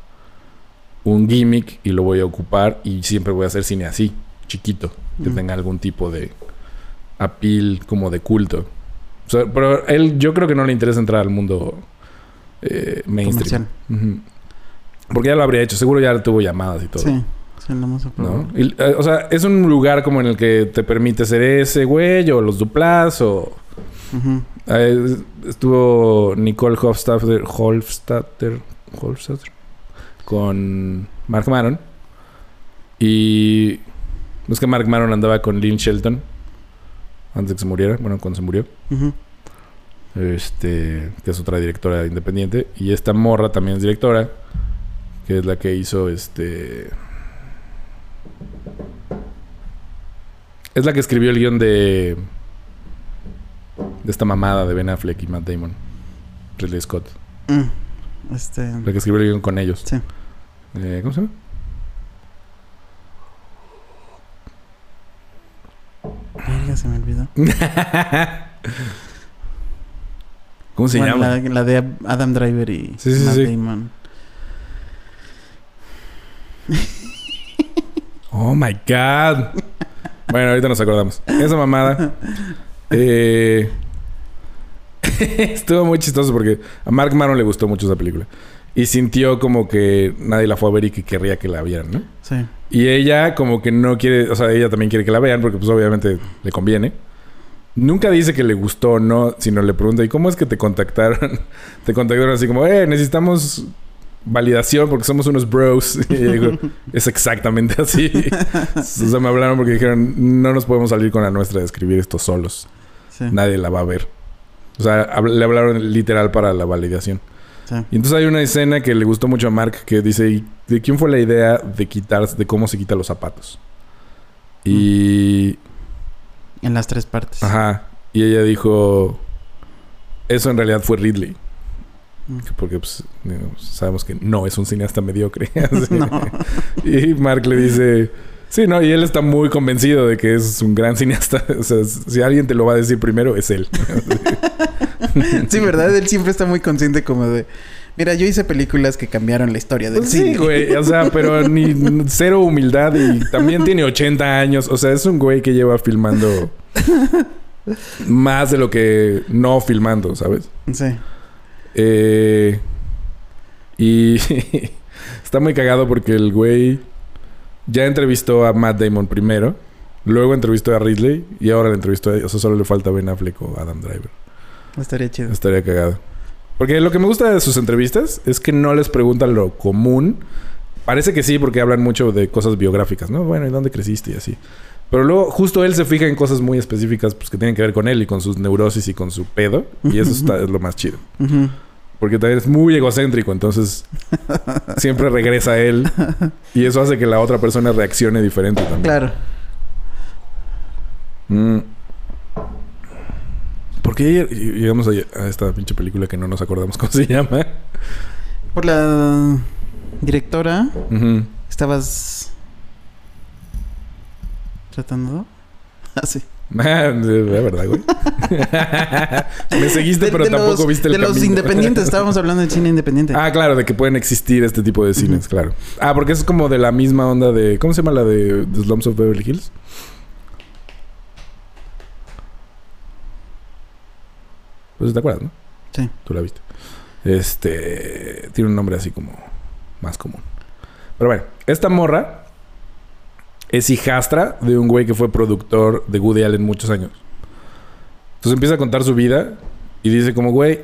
un gimmick y lo voy a ocupar y siempre voy a hacer cine así, chiquito, que Mm. tenga algún tipo de appeal como de culto. O sea, pero él, yo creo que no le interesa entrar al mundo eh, mainstream. Porque ya lo habría hecho, seguro ya tuvo llamadas y todo. Sí, sí, ¿no? Y, eh, o sea, es un lugar como en el que te permite ser ese güey o los duplas o... Eh, estuvo Nicole Hofstadter, Hofstadter, Hofstadter con Mark Maron. Y... Es que Mark Maron andaba con Lynn Shelton antes de que se muriera, bueno, cuando se murió. Este, que es otra directora independiente. Y esta morra también es directora, que es la que hizo este. Es la que escribió el guion de. de esta mamada de Ben Affleck y Matt Damon. Ridley Scott. Mm. Este. La que escribió el guion con ellos. Sí. Eh, ¿Cómo se llama? Verga, se me olvidó. ¿Cómo se Bueno, llama? La, la de Adam Driver y Sí, sí, Matt sí. Damon. Oh my god. Bueno, ahorita nos acordamos. Esa mamada. eh, estuvo muy chistoso porque a Mark Maron le gustó mucho esa película. Y sintió como que nadie la fue a ver y que querría que la vieran, ¿no? Sí. Y ella como que no quiere, o sea, ella también quiere que la vean porque pues obviamente le conviene. Nunca dice que le gustó o no, sino le pregunta, ¿y cómo es que te contactaron? te contactaron así como, eh, necesitamos validación porque somos unos bros. Y dijo, es exactamente así. o sea, me hablaron porque dijeron, no nos podemos salir con la nuestra de escribir esto solos. Sí. Nadie la va a ver. O sea, le hablaron literal para la validación. sí. Y entonces hay una escena que le gustó mucho a Mark que dice, ¿y ¿de quién fue la idea de quitar, de cómo se quita los zapatos? Y... En las tres partes. Ajá. Y ella dijo, eso en realidad fue Ridley. Porque pues, sabemos que no es un cineasta mediocre. No. Y Mark le dice, sí, no, y él está muy convencido de que es un gran cineasta. O sea, si alguien te lo va a decir primero, es él. Sí, ¿verdad? Él siempre está muy consciente como de... Mira, yo hice películas que cambiaron la historia del Pues sí, cine. güey. O sea, pero ni cero humildad y también tiene 80 años. O sea, es un güey que lleva filmando más de lo que no filmando, ¿sabes? Sí. Eh, y está muy cagado porque el güey ya entrevistó a Matt Damon primero, luego entrevistó a Ridley y ahora le entrevistó a... O sea, solo le falta Ben Affleck o Adam Driver. Estaría chido. Estaría cagado. Porque lo que me gusta de sus entrevistas es que no les preguntan lo común. Parece que sí, porque hablan mucho de cosas biográficas, ¿no? Bueno, ¿y dónde creciste? Y así. Pero luego, justo él se fija en cosas muy específicas pues, que tienen que ver con él y con sus neurosis y con su pedo. Y eso está, es lo más chido. Porque también es muy egocéntrico, entonces siempre regresa a él. Y eso hace que la otra persona reaccione diferente también. Claro. Mm. ¿Por qué lleg- llegamos a, esta pinche película que no nos acordamos cómo se llama? Por la directora, estabas tratando. Ah, sí. De verdad, güey. Me seguiste, pero tampoco los, viste el De los independientes, estábamos hablando de cine independiente. Ah, claro, de que pueden existir este tipo de cines, claro. Ah, porque es como de la misma onda de. ¿Cómo se llama la de The Slums of Beverly Hills? Pues te acuerdas, ¿no? Sí. Tú la viste. Este. Tiene un nombre así como más común. Pero bueno, esta morra es hijastra de un güey que fue productor de Woody Allen muchos años. Entonces empieza a contar su vida y dice como, güey,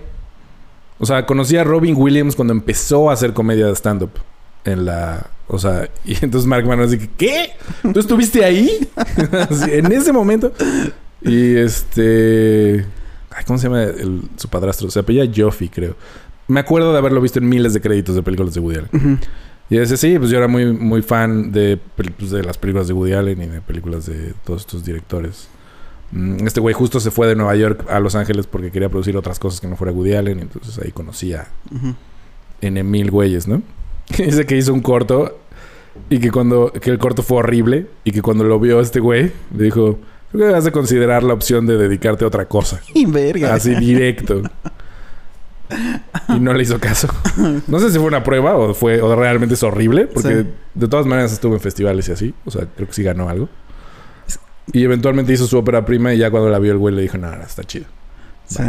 o sea, conocí a Robin Williams cuando empezó a hacer comedia de stand-up. En la... O sea, y entonces Mark Maron dice, ¿qué? ¿Tú estuviste ahí? En ese momento. Y este... Ay, ¿Cómo se llama el- su padrastro? Se apellida Joffy, creo. Me acuerdo de haberlo visto en miles de créditos de películas de Woody Allen. Ujú. Y ese sí, pues yo era muy, muy fan de, pues, de las películas de Woody Allen y de películas de todos estos directores. Mm, Este güey justo se fue de Nueva York a Los Ángeles porque quería producir otras cosas que no fuera Woody Allen. Y entonces ahí conocía Ujú. N mil güeyes, ¿no? Dice que hizo un corto y que cuando que el corto fue horrible y que cuando lo vio este güey le dijo, Creo que debes de considerar la opción de dedicarte a otra cosa. Y verga. Así directo. Y no le hizo caso. No sé si fue una prueba o fue o realmente es horrible, porque Sí. de todas maneras estuvo en festivales y así. O sea, creo que sí ganó algo. Y eventualmente hizo su ópera prima y ya cuando la vio el güey le dijo, no, no, está chido. Sí.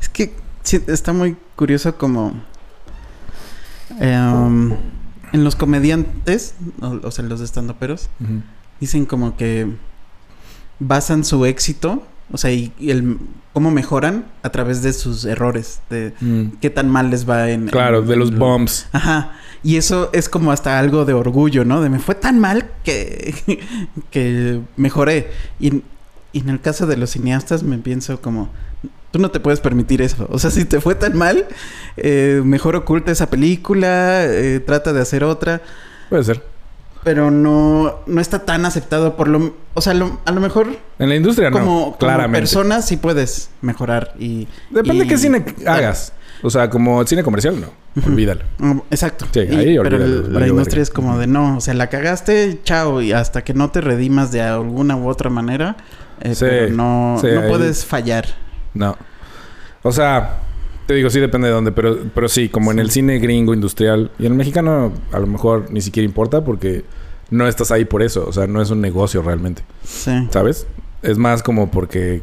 Es que sí, está muy curioso como... em, en los comediantes, o, o sea, en los estandoperos, dicen como que basan su éxito, o sea, y, y el cómo mejoran a través de sus errores, de Mm. qué tan mal les va en... Claro, en- de los en- bombs. Ajá. Y eso es como hasta algo de orgullo, ¿no? De me fue tan mal que, que mejoré. Y, y en el caso de los cineastas me pienso como, tú no te puedes permitir eso. O sea, si te fue tan mal, eh, mejor oculta esa película, eh, trata de hacer otra. Puede ser. Pero no, no está tan aceptado por lo... O sea, lo- a lo mejor En la industria como, no, como claramente. persona sí puedes mejorar y... Depende y- qué cine hagas. O sea, como cine comercial, no. Olvídalo. Mm, Exacto. Sí, Y- ahí pero olvídalo, el- valió la industria es como de no, o sea, la cagaste, chao, y hasta que no te redimas de alguna u otra manera, eh, Sí, pero no, sí, no ahí- puedes fallar. No. O sea, te digo, sí depende de dónde, pero, pero sí, como en el cine gringo industrial y en el mexicano a lo mejor ni siquiera importa porque no estás ahí por eso. O sea, no es un negocio realmente, Sí. ¿sabes? Es más como porque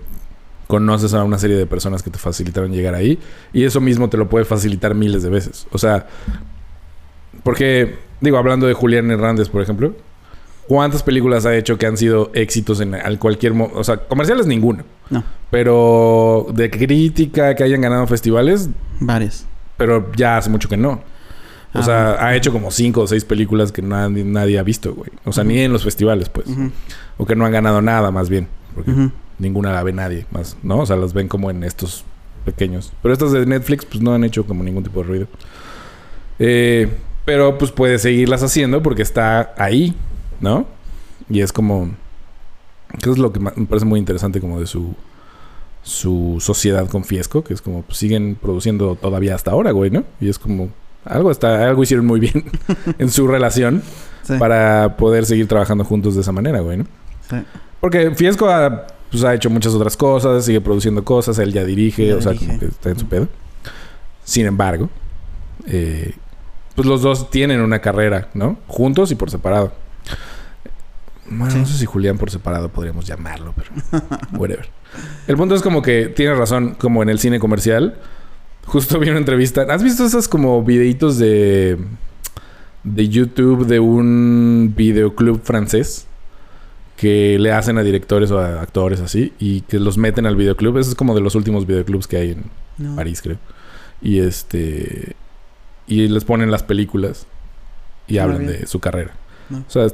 conoces a una serie de personas que te facilitaron llegar ahí y eso mismo te lo puede facilitar miles de veces. O sea, porque, digo, hablando de Julián Hernández, por ejemplo, ¿cuántas películas ha hecho que han sido éxitos en al cualquier... O sea, comerciales ninguno. No, Pero de crítica que hayan ganado festivales, varios. pero ya hace mucho que no. O Ah, sea, bueno. ha hecho como cinco o seis películas que nadie, nadie ha visto, güey. O sea, ni en los festivales, pues. O que no han ganado nada, más bien. Porque ninguna la ve nadie, más, ¿no? O sea, las ven como en estos pequeños. Pero estas de Netflix, pues no han hecho como ningún tipo de ruido. Eh, pero pues puede seguirlas haciendo porque está ahí, ¿no? Y es como... Que es lo que me parece muy interesante como de su... Su sociedad con Fiesco, que es como pues, siguen produciendo todavía hasta ahora, güey, ¿no? Y es como algo está algo hicieron muy bien en su relación Sí, para poder seguir trabajando juntos de esa manera, güey, ¿no? sí. Porque Fiesco ha, pues, ha hecho muchas otras cosas, sigue produciendo cosas, él ya dirige, Ya o sea, como que está en su pedo. Sin embargo, eh, pues los dos tienen una carrera, ¿no? Juntos y por separado. Bueno, Sí. no sé si Julián por separado podríamos llamarlo, pero whatever. El punto es como que tiene razón, como en el cine comercial. Justo vi una entrevista. ¿Has visto esos como videitos de de YouTube de un videoclub francés? que le hacen a directores o a actores así y que los meten al videoclub. Eso es como de los últimos videoclubs que hay en No. París, creo. Y este y les ponen las películas y Ah, hablan bien. de su carrera. No. O sea,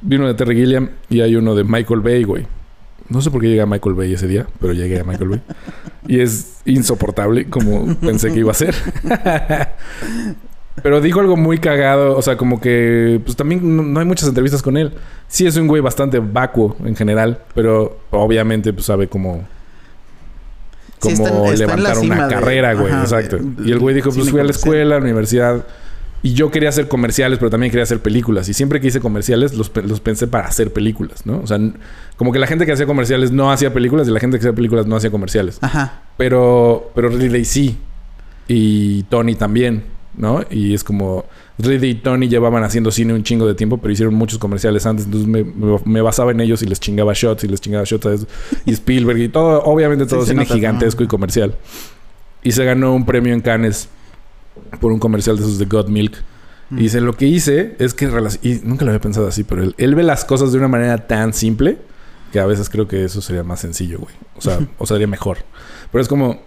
vi uno de Terry Gilliam y hay uno de Michael Bay, güey. No sé por qué llegué a Michael Bay ese día, pero llegué a Michael Bay. Y es insoportable como pensé que iba a ser. Pero dijo algo muy cagado, o sea, como que pues también no, no hay muchas entrevistas con él. Sí es un güey bastante vacuo en general, pero obviamente pues sabe cómo Sí, está está la levantar una de- carrera, güey, ajá, exacto. de- y el güey dijo, pues fui a la escuela, a la universidad y yo quería hacer comerciales, pero también quería hacer películas. Y siempre que hice comerciales los, los pensé para hacer películas, ¿no? O sea, como que la gente que hacía comerciales no hacía películas y la gente que hacía películas no hacía comerciales. Ajá. Pero, pero Ridley sí. Y Tony también, ¿no? Y es como... Ridley y Tony llevaban haciendo cine un chingo de tiempo, pero hicieron muchos comerciales antes. Entonces me, me- me basaba en ellos y les chingaba shots y les chingaba shots a eso. Y Spielberg y todo, obviamente todo Sí, cine nota, gigantesco ¿no? y comercial. Y se ganó un premio en Cannes por un comercial de esos de God Milk. Mm. Y dice, lo que hice es que... Y nunca lo había pensado así, pero él, él ve las cosas de una manera tan simple que a veces creo que eso sería más sencillo, güey. O sea, o sería mejor. Pero es como...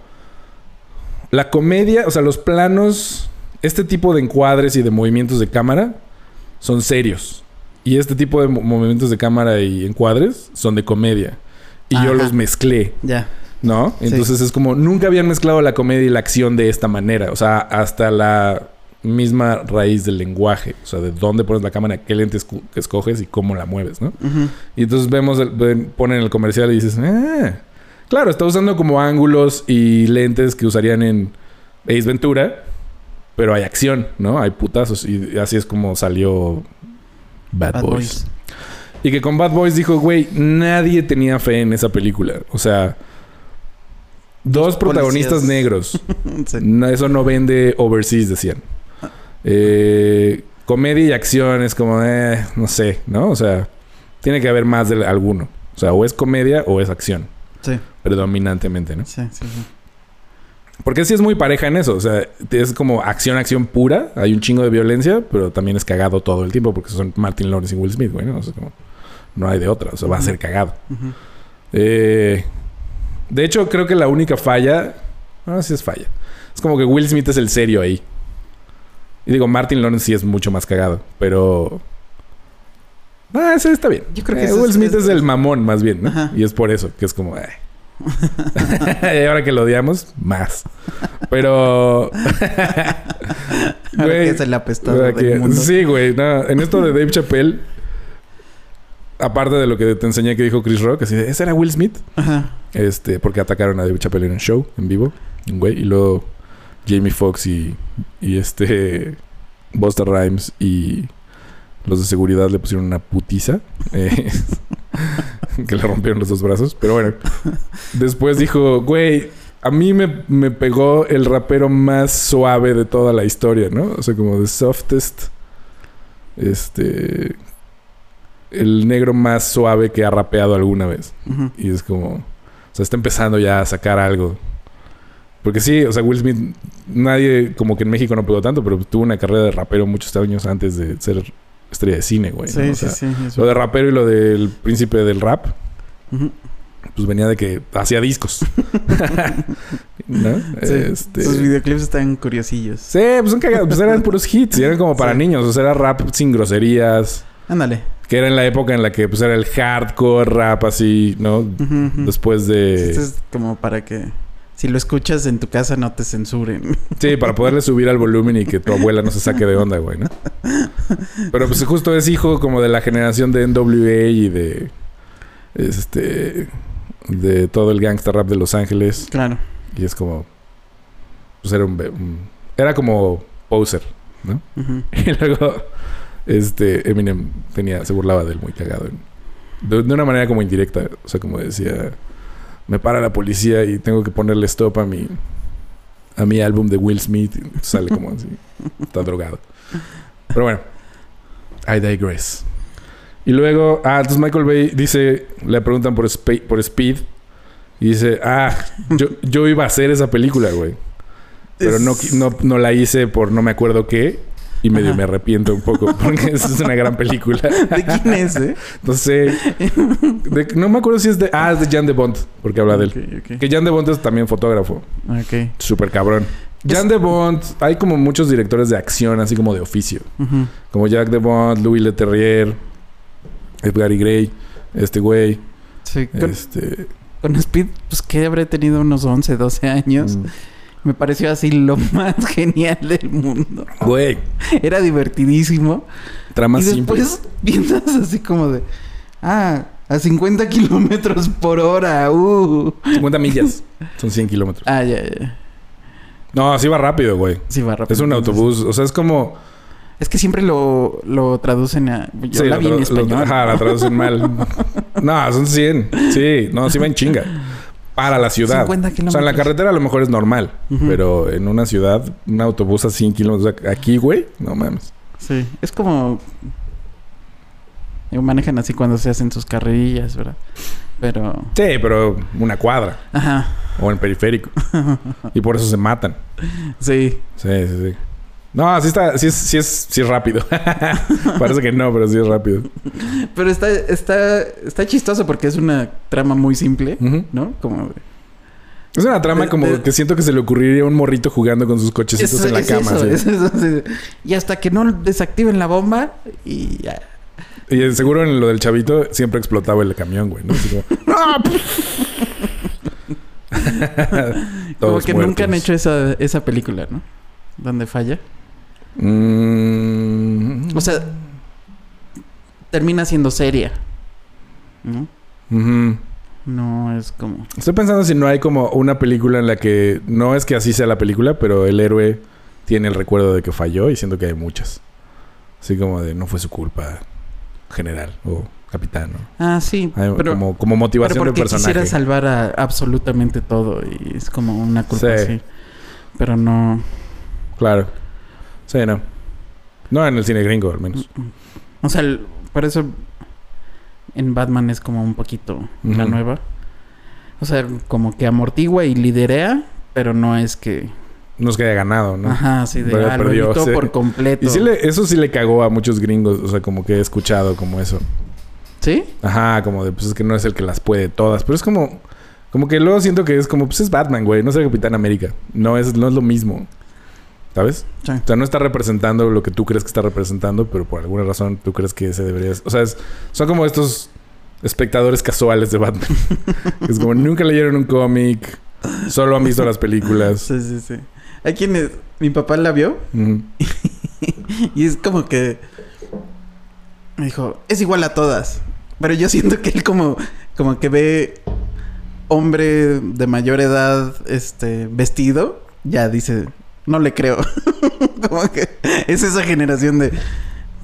La comedia, o sea, los planos... Este tipo de encuadres y de movimientos de cámara son serios. Y este tipo de mo- movimientos de cámara y encuadres son de comedia. Y yo los mezclé. Ya. ¿No? Sí. Entonces es como nunca habían mezclado la comedia y la acción de esta manera. O sea, hasta la misma raíz del lenguaje. O sea, de dónde pones la cámara, qué lente que escoges y cómo la mueves, ¿no? Y entonces vemos, el- ponen el comercial y dices, ah, claro, está usando como ángulos y lentes que usarían en Ace Ventura, pero hay acción, ¿no? Hay putazos y así es como salió Bad, Bad Boys. Boys. Y que con Bad Boys dijo, güey, nadie tenía fe en esa película. O sea, dos protagonistas negros. Sí. No, eso no vende overseas, decían. Eh, comedia y acción es como, eh, no sé, ¿no? O sea, tiene que haber más de alguno. O sea, o es comedia o es acción, Sí, predominantemente, ¿no? sí, sí. sí. Porque sí es muy pareja en eso. O sea, es como acción, acción pura. Hay un chingo de violencia, pero también es cagado todo el tiempo porque son Martin Lawrence y Will Smith, güey, ¿no? O sea, como, no hay de otra. O sea, va a ser cagado. Eh, de hecho, creo que la única falla. No, sí es falla. Es como que Will Smith es el serio ahí. Y digo, Martin Lawrence sí es mucho más cagado. Pero. Ah, ese está bien. Yo creo que Eh, Will Smith es, es- el mamón, más bien, ¿no? Ajá. Y es por eso que es como. ay. y ahora que lo odiamos, más. Pero. Güey, es el apestado del mundo. Sí, güey. no, en esto de Dave Chappelle, aparte de lo que te enseñé que dijo Chris Rock, así de, ¿ese era Will Smith? Ajá. Este, porque atacaron a Dave Chappelle en un show, en vivo, un güey, y luego Jamie Foxx y, y este Busta Rhymes y los de seguridad le pusieron una putiza. eh, que le rompieron los dos brazos. Pero bueno. Después dijo, güey, a mí me, me pegó el rapero más suave de toda la historia, ¿no? O sea, como the softest. Este. El negro más suave que ha rapeado alguna vez. Y es como. O sea, está empezando ya a sacar algo. Porque sí, o sea, Will Smith, nadie, como que en México no pegó tanto, pero tuvo una carrera de rapero muchos años antes de ser estrella de cine, güey. Sí, ¿no? O sí, sea, sí. Lo de rapero y lo del príncipe del rap, pues venía de que hacía discos. ¿No? Sí. Este... Sus videoclips están curiosillos. Sí, pues son cagados. Pues eran puros hits. Y eran como para niños. O sea, era rap sin groserías. Ándale. Que era en la época en la que pues era el hardcore rap así, ¿no? Después de... Esto es como para que si lo escuchas en tu casa no te censuren. Sí, para poderle subir al volumen y que tu abuela no se saque de onda, güey, ¿no? Pero pues justo es hijo como de la generación de NWA y de... Este... De todo el gangsta rap de Los Ángeles. Claro. Y es como... Pues era un... un- era como poser, ¿no? Y luego... Este... Eminem tenía... Se burlaba de él muy cagado. De, de una manera como indirecta. O sea, como decía... Me para la policía y tengo que ponerle stop a mi... A mi álbum de Will Smith. Sale como así. Está drogado. Pero bueno. I digress. Y luego... Ah, entonces Michael Bay dice... Le preguntan por, Spe- por Speed. Y dice... Ah, yo, yo iba a hacer esa película, güey. Pero no, no, no la hice por no me acuerdo qué. Y medio Ajá. me arrepiento un poco. Porque es una gran película. ¿De quién es, eh? No sé. De- no me acuerdo si es de... Ah, es de Jan de Bont. Porque habla de él. Que Jan de Bont es también fotógrafo. Ok. Súper cabrón. Jan de Bont... Hay como muchos directores de acción, así como de oficio. Como Jack de Bont, Louis Leterrier, Edgar y Gray, este güey. Sí, con, Este... con Speed, pues que habré tenido unos 11, 12 años. mm, Me pareció así lo más genial del mundo. Güey. Era divertidísimo. Trama y simple. después piensas así como de... Ah, a 50 kilómetros por hora. Uh. 50 millas. Son 100 kilómetros. Ah, ya, ya. No, así va rápido, güey. Sí, va rápido. Es un autobús. O sea, es como... Es que siempre lo, lo traducen a... Yo Sí, la vi en lo- español. ajá, la traducen mal. no, son 100. Sí, no, sí va en chinga. Para la ciudad. 50 O sea, en la carretera a lo mejor es normal. Pero en una ciudad, un autobús a 100 kilómetros. aquí, güey, no mames. Sí, es como... Manejan así cuando se hacen sus carrerillas, ¿verdad? Pero... Sí, pero una cuadra. Ajá. O en periférico. y por eso se matan. Sí. Sí, sí, sí. No, sí está, sí es, sí es, sí es rápido. Parece que no, pero sí es rápido. Pero está, está, está chistoso porque es una trama muy simple. ¿no? Como... Es una trama como de- que siento que se le ocurriría a un morrito jugando con sus cochecitos en la es cama. eso, así. es eso, sí. Y hasta que no desactiven la bomba y ya. Y eh, seguro en lo del chavito siempre explotaba el camión, güey, ¿no? Así como, ¡Ah! Como que nunca han hecho esa, esa película, ¿no? Donde falla. Mm. O sea, termina siendo seria. ¿No? No es como... Estoy pensando si no hay como una película en la que no es que así sea la película, pero el héroe tiene el recuerdo de que falló y siento que hay muchas. Así como de no fue su culpa general o capitán, ¿no? Ah, sí. Hay pero, como, como pero motivación del porque personaje. quisiera salvar a absolutamente todo y es como una culpa Sí. así. Pero no... Claro. Sí, no. No en el cine gringo, al menos. O sea, el- por eso en Batman es como un poquito la nueva. O sea, como que amortigua y liderea, pero no es que... No es que haya ganado, ¿no? Ajá, sí, de... Ah, lo perdió, sí. por completo. Y sí le- eso sí le cagó a muchos gringos. O sea, como que he escuchado como eso. ¿Sí? Ajá, como de, pues es que no es el que las puede todas. Pero es como... Como que luego siento que es como, pues es Batman, güey. No es el Capitán América. No es, no es lo mismo. ¿Sabes? Sí. O sea, no está representando lo que tú crees que está representando, pero por alguna razón tú crees que ese debería... O sea, es- son como estos espectadores casuales de Batman. es como nunca leyeron un cómic, solo han visto las películas. Sí, sí, sí. Hay quienes... Mi papá la vio y es como que... Me dijo, es igual a todas. Pero yo siento que él como... Como que ve hombre de mayor edad este vestido, ya dice, no le creo. como que es esa generación de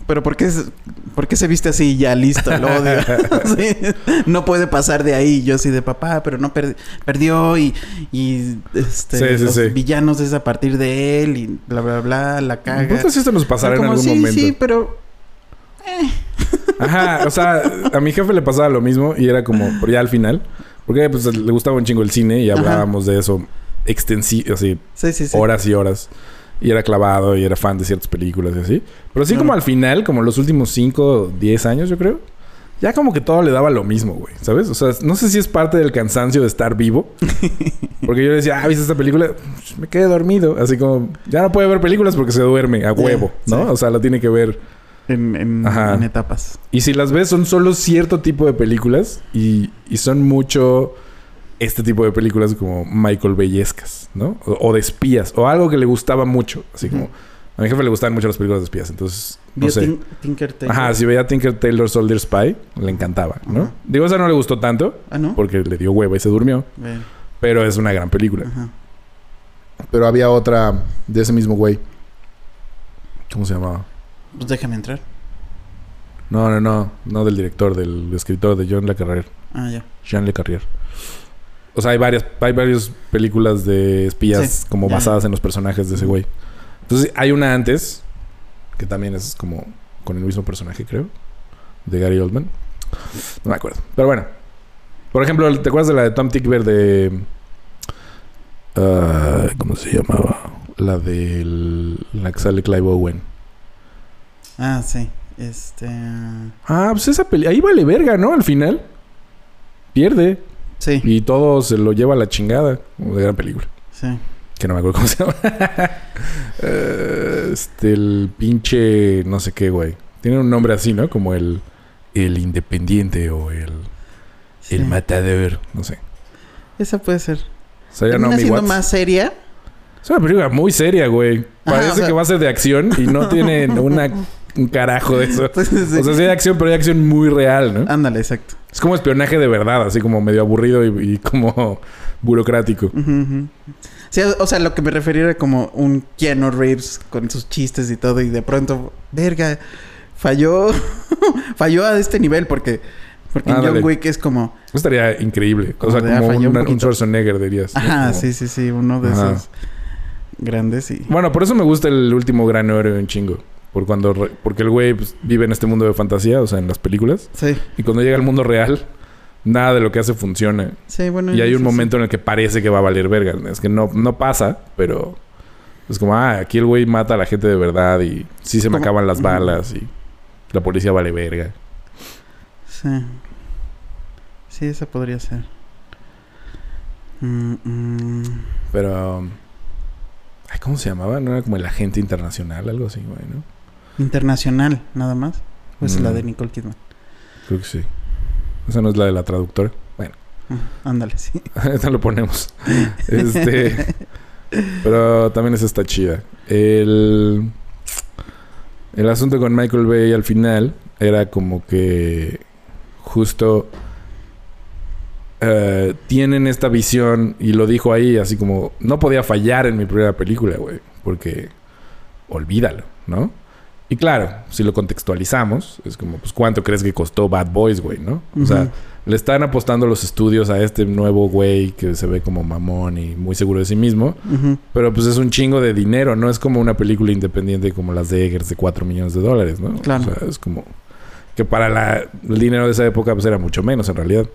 pero ¿por qué, es- por qué se viste así? Ya listo, lo odio. Sí. No puede pasar de ahí. Yo así de papá, pero no per- perdió y, y este, Sí, sí, los sí. villanos es a partir de él y bla, bla, bla, la caga. Entonces esto nos pasará en algún sí, momento. Sí, pero Ajá, o sea, a mi jefe le pasaba lo mismo y era como, pero ya al final, porque pues le gustaba un chingo el cine y Ajá. hablábamos de eso extensivo, así, sí, sí, sí. horas y horas. Y era clavado y era fan de ciertas películas y así. Pero sí Claro. como al final, como los últimos 5, 10 años yo creo, ya como que todo le daba lo mismo, güey, ¿sabes? O sea, no sé si es parte del cansancio de estar vivo. Porque yo le decía, ah, ¿viste esta película? Pues, me quedé dormido. Así como, ya no puede ver películas porque se duerme a huevo, ¿no? O sea, la tiene que ver En, en- Ajá. en etapas. y si las ves, son solo cierto tipo de películas y, y son mucho este tipo de películas como Michael Bellescas, ¿no? O, o de espías, o algo que le gustaba mucho. Así como, a mi jefe le gustaban mucho las películas de espías, entonces, no Vio sé. Tin- Tinker Tailor. Ajá, si veía Tinker Taylor Soldier Spy, le encantaba, ¿no? Ajá. Digo, esa no le gustó tanto Ah, ¿no? porque le dio hueva y se durmió, pero es una gran película. Ajá. Pero había otra de ese mismo güey. ¿Cómo se llamaba? Pues déjame entrar. No, no, no. No del director, del escritor de John Le Carrier. Ah, ya. Jean Le Carrier. O sea, hay varias, hay varias películas de espías Sí, como basadas en los personajes de ese güey. Entonces, hay una antes, que también es como con el mismo personaje, creo, de Gary Oldman. No me acuerdo. Pero bueno. Por ejemplo, ¿te acuerdas de la de Tom Tickver de. ah, ¿Cómo se llamaba? La de la que sale Clive Owen. Ah, sí. Este. Ah, pues esa peli. Ahí vale verga, ¿no? Al final. Pierde. Sí, Y todo se lo lleva a la chingada. De gran película. sí. Que no me acuerdo cómo se llama. Eh, este, el pinche. No sé qué, güey. Tiene un nombre así, ¿no? Como el. El independiente o el. sí. El matador. No sé. Esa puede ser. O sea, ya Naomi siendo Watts. más seria. Es una película muy seria, güey. Ajá, Parece o sea- que va a ser de acción y no tiene una, un carajo de eso. Sí. O sea, sí hay acción, pero hay acción muy real, ¿no? Ándale, exacto. Es como espionaje de verdad, así como medio aburrido y, y como burocrático. Sí, o sea, lo que me refería era como un Keanu Reeves con sus chistes y todo, y de pronto, verga, falló, falló a este nivel porque, porque en. John Wick es como, Eso estaría increíble. O sea, de, ah, como falló un un, un. Schwarzenegger, dirías. ajá, Como- sí, sí, sí, uno de Ajá. esos grandes y... Bueno, por eso me gusta el último gran héroe un chingo. Por cuando re- porque el güey pues, vive en este mundo de fantasía, o sea, en las películas. Sí, Y cuando llega al mundo real, nada de lo que hace funciona. sí, bueno. Y hay un sí, momento en el que parece que va a valer verga. Es que no, no pasa, pero es como, ah, aquí el güey mata a la gente de verdad y sí se me acaban las balas y la policía vale verga. Sí. Sí, esa podría ser. Mm, mm. Pero, ay, ¿cómo se llamaba? No era como el agente internacional, algo así, güey, ¿no? Internacional, nada más. Pues Mm. la de Nicole Kidman. Creo que sí. Esa no es la de la traductora. Bueno, Ajá, Ándale, sí. esta lo ponemos. Este, pero también esa está chida. El, el asunto con Michael Bay al final era como que justo eh, tienen esta visión y lo dijo ahí así como no podía fallar en mi primera película, güey, porque olvídalo, ¿no? Y claro, si lo contextualizamos, es como, pues, ¿cuánto crees que costó Bad Boys, güey, no? O sea, le están apostando los estudios a este nuevo güey que se ve como mamón y muy seguro de sí mismo. Pero pues es un chingo de dinero, no es como una película independiente como las de Eggers de 4 millones de dólares, ¿no? Claro. O sea, es como que para la- el dinero de esa época pues era mucho menos en realidad.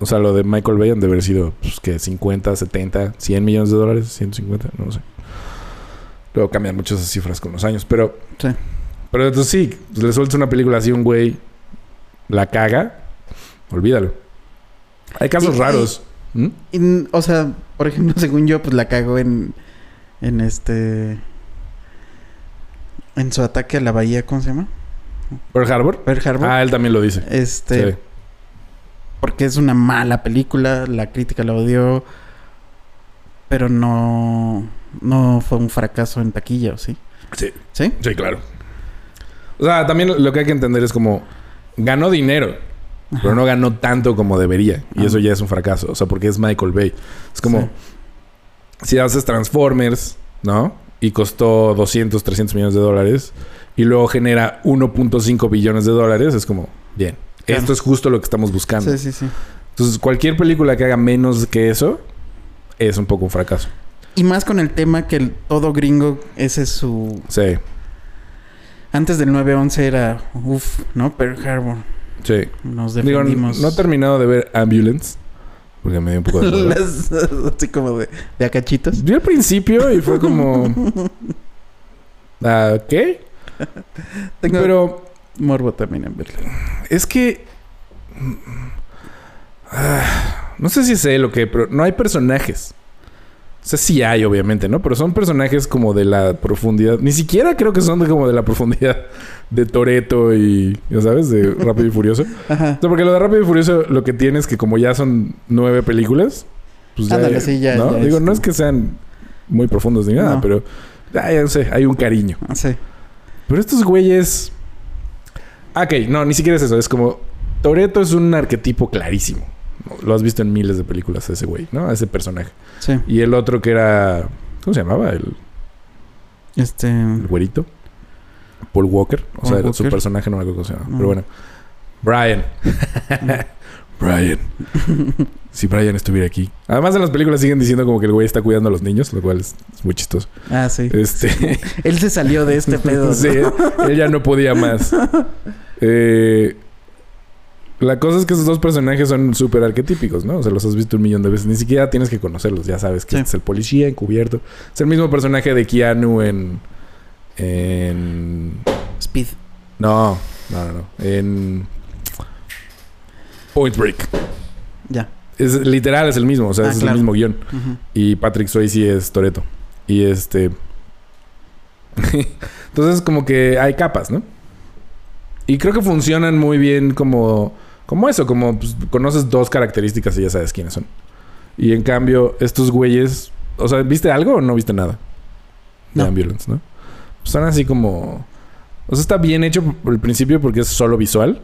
O sea, lo de Michael Bay han de haber sido pues, que 50, 70, 100 millones de dólares, 150, no sé. Luego cambian mucho esas cifras con los años, pero Sí. pero entonces sí, pues, le sueltas una película así a un güey la caga, olvídalo. Hay casos Y- raros. ¿Mm? Y, o sea, por ejemplo, según yo, pues la cagó en. En este. En su ataque a la bahía, ¿cómo se llama? Pearl Harbor. Pearl Harbor. Ah, él también lo dice. este. Sí. Porque es una mala película, la crítica la odió. Pero no. No fue un fracaso en taquilla, ¿o sí? Sí. ¿Sí? Sí, claro. O sea, también lo que hay que entender es como ganó dinero, pero no ganó tanto como debería. Y Ah. eso ya es un fracaso. O sea, porque es Michael Bay. Es como Sí. si haces Transformers, ¿no? Y costó 200, 300 millones de dólares. Y luego genera 1.5 billones de dólares. Es como, bien. Claro. Esto es justo lo que estamos buscando. Sí, sí, sí. Entonces, cualquier película que haga menos que eso es un poco un fracaso. Y más con el tema que el- todo gringo, ese es su. Sí, Antes del 9-11 era. Uf, ¿no? Pearl Harbor. sí. Nos Digo, defendimos. no he terminado de ver Ambulance. Porque me dio un poco de... Las- así como de, de acachitos. Vi al principio y fue como... ah, ¿Qué? Tengo Pero morbo también en verla. es que... ah, no sé si sé lo que... Pero no hay personajes. O sea, sí hay, obviamente, ¿no? Pero son personajes como de la profundidad. Ni siquiera creo que son de como de la profundidad de Toreto y... Ya sabes, de Rápido y Furioso. Ajá. O sea, porque lo de Rápido y Furioso lo que tiene es que como ya son nueve películas, pues ya... Ándale, sí, ya- ¿no? ya Digo, es- no es que sean muy profundos ni nada, No. pero... ah, ya no sé, hay un cariño. Sí. Pero estos güeyes... Ah, Ok, no, ni siquiera es eso. Es como... Toreto es un arquetipo clarísimo. Lo has visto en miles de películas ese güey, ¿no? Ese personaje. Sí. Y el otro que era... ¿Cómo se llamaba? El, Este. el güerito. Paul Walker. O Paul sea, su personaje no me acuerdo cómo se llama. No. Pero bueno. Brian. Brian. Si Brian estuviera aquí. Además en las películas siguen diciendo como que el güey está cuidando a los niños, lo cual es, es muy chistoso. Ah, sí. Este, Él se salió de este pedo. ¿no? sí, él ya no podía más. Eh, la cosa es que esos dos personajes son súper arquetípicos, ¿no? O sea, los has visto un millón de veces. Ni siquiera tienes que conocerlos. Ya sabes que Sí. este es el policía encubierto. Es el mismo personaje de Keanu en... En... Speed. No, no, no, no. En... Point Break. Ya. Es literal, es el mismo. O sea, Ah, es claro. el mismo guion. Y Patrick Swayze es Toreto. Y este. Entonces, como que hay capas, ¿no? Y creo que funcionan muy bien como. Como eso, como pues, conoces dos características y ya sabes quiénes son. Y en cambio, estos güeyes. O sea, ¿viste algo o no viste nada? De No. Ambulance, ¿no? Son así como. O sea, está bien hecho por el principio porque es solo visual.